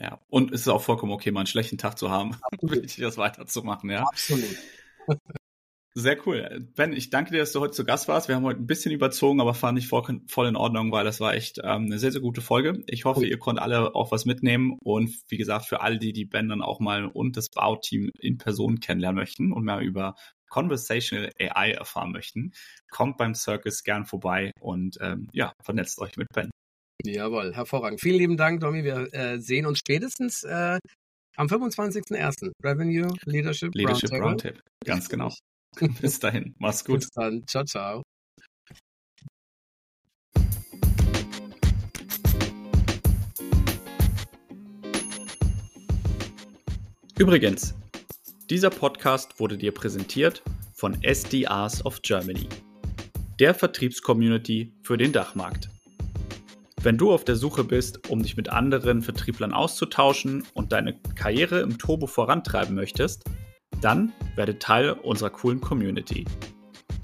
Ja, und es ist auch vollkommen okay, mal einen schlechten Tag zu haben, [laughs] wirklich das weiterzumachen, ja. Absolut. Sehr cool. Ben, ich danke dir, dass du heute zu Gast warst. Wir haben heute ein bisschen überzogen, aber fand ich voll, voll in Ordnung, weil das war echt ähm, eine sehr, sehr gute Folge. Ich hoffe, ihr konntet alle auch was mitnehmen und wie gesagt, für alle, die die Ben dann auch mal und das Bauteam in Person kennenlernen möchten und mehr über Conversational AI erfahren möchten, kommt beim Circus gern vorbei und ähm, ja, vernetzt euch mit Ben. Jawohl, hervorragend. Vielen lieben Dank, Domi. Wir äh, sehen uns spätestens äh, am 25.01. Revenue Leadership, Leadership Roundtable. Roundtable. Ganz genau. [laughs] Bis dahin. Mach's gut. Bis dann. Ciao, ciao. Übrigens, dieser Podcast wurde dir präsentiert von SDRs of Germany, der Vertriebscommunity für den Dachmarkt. Wenn du auf der Suche bist, um dich mit anderen Vertrieblern auszutauschen und deine Karriere im Turbo vorantreiben möchtest, dann werde Teil unserer coolen Community.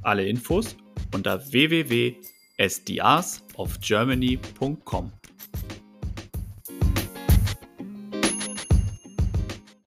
Alle Infos unter www.sdrsofgermany.com.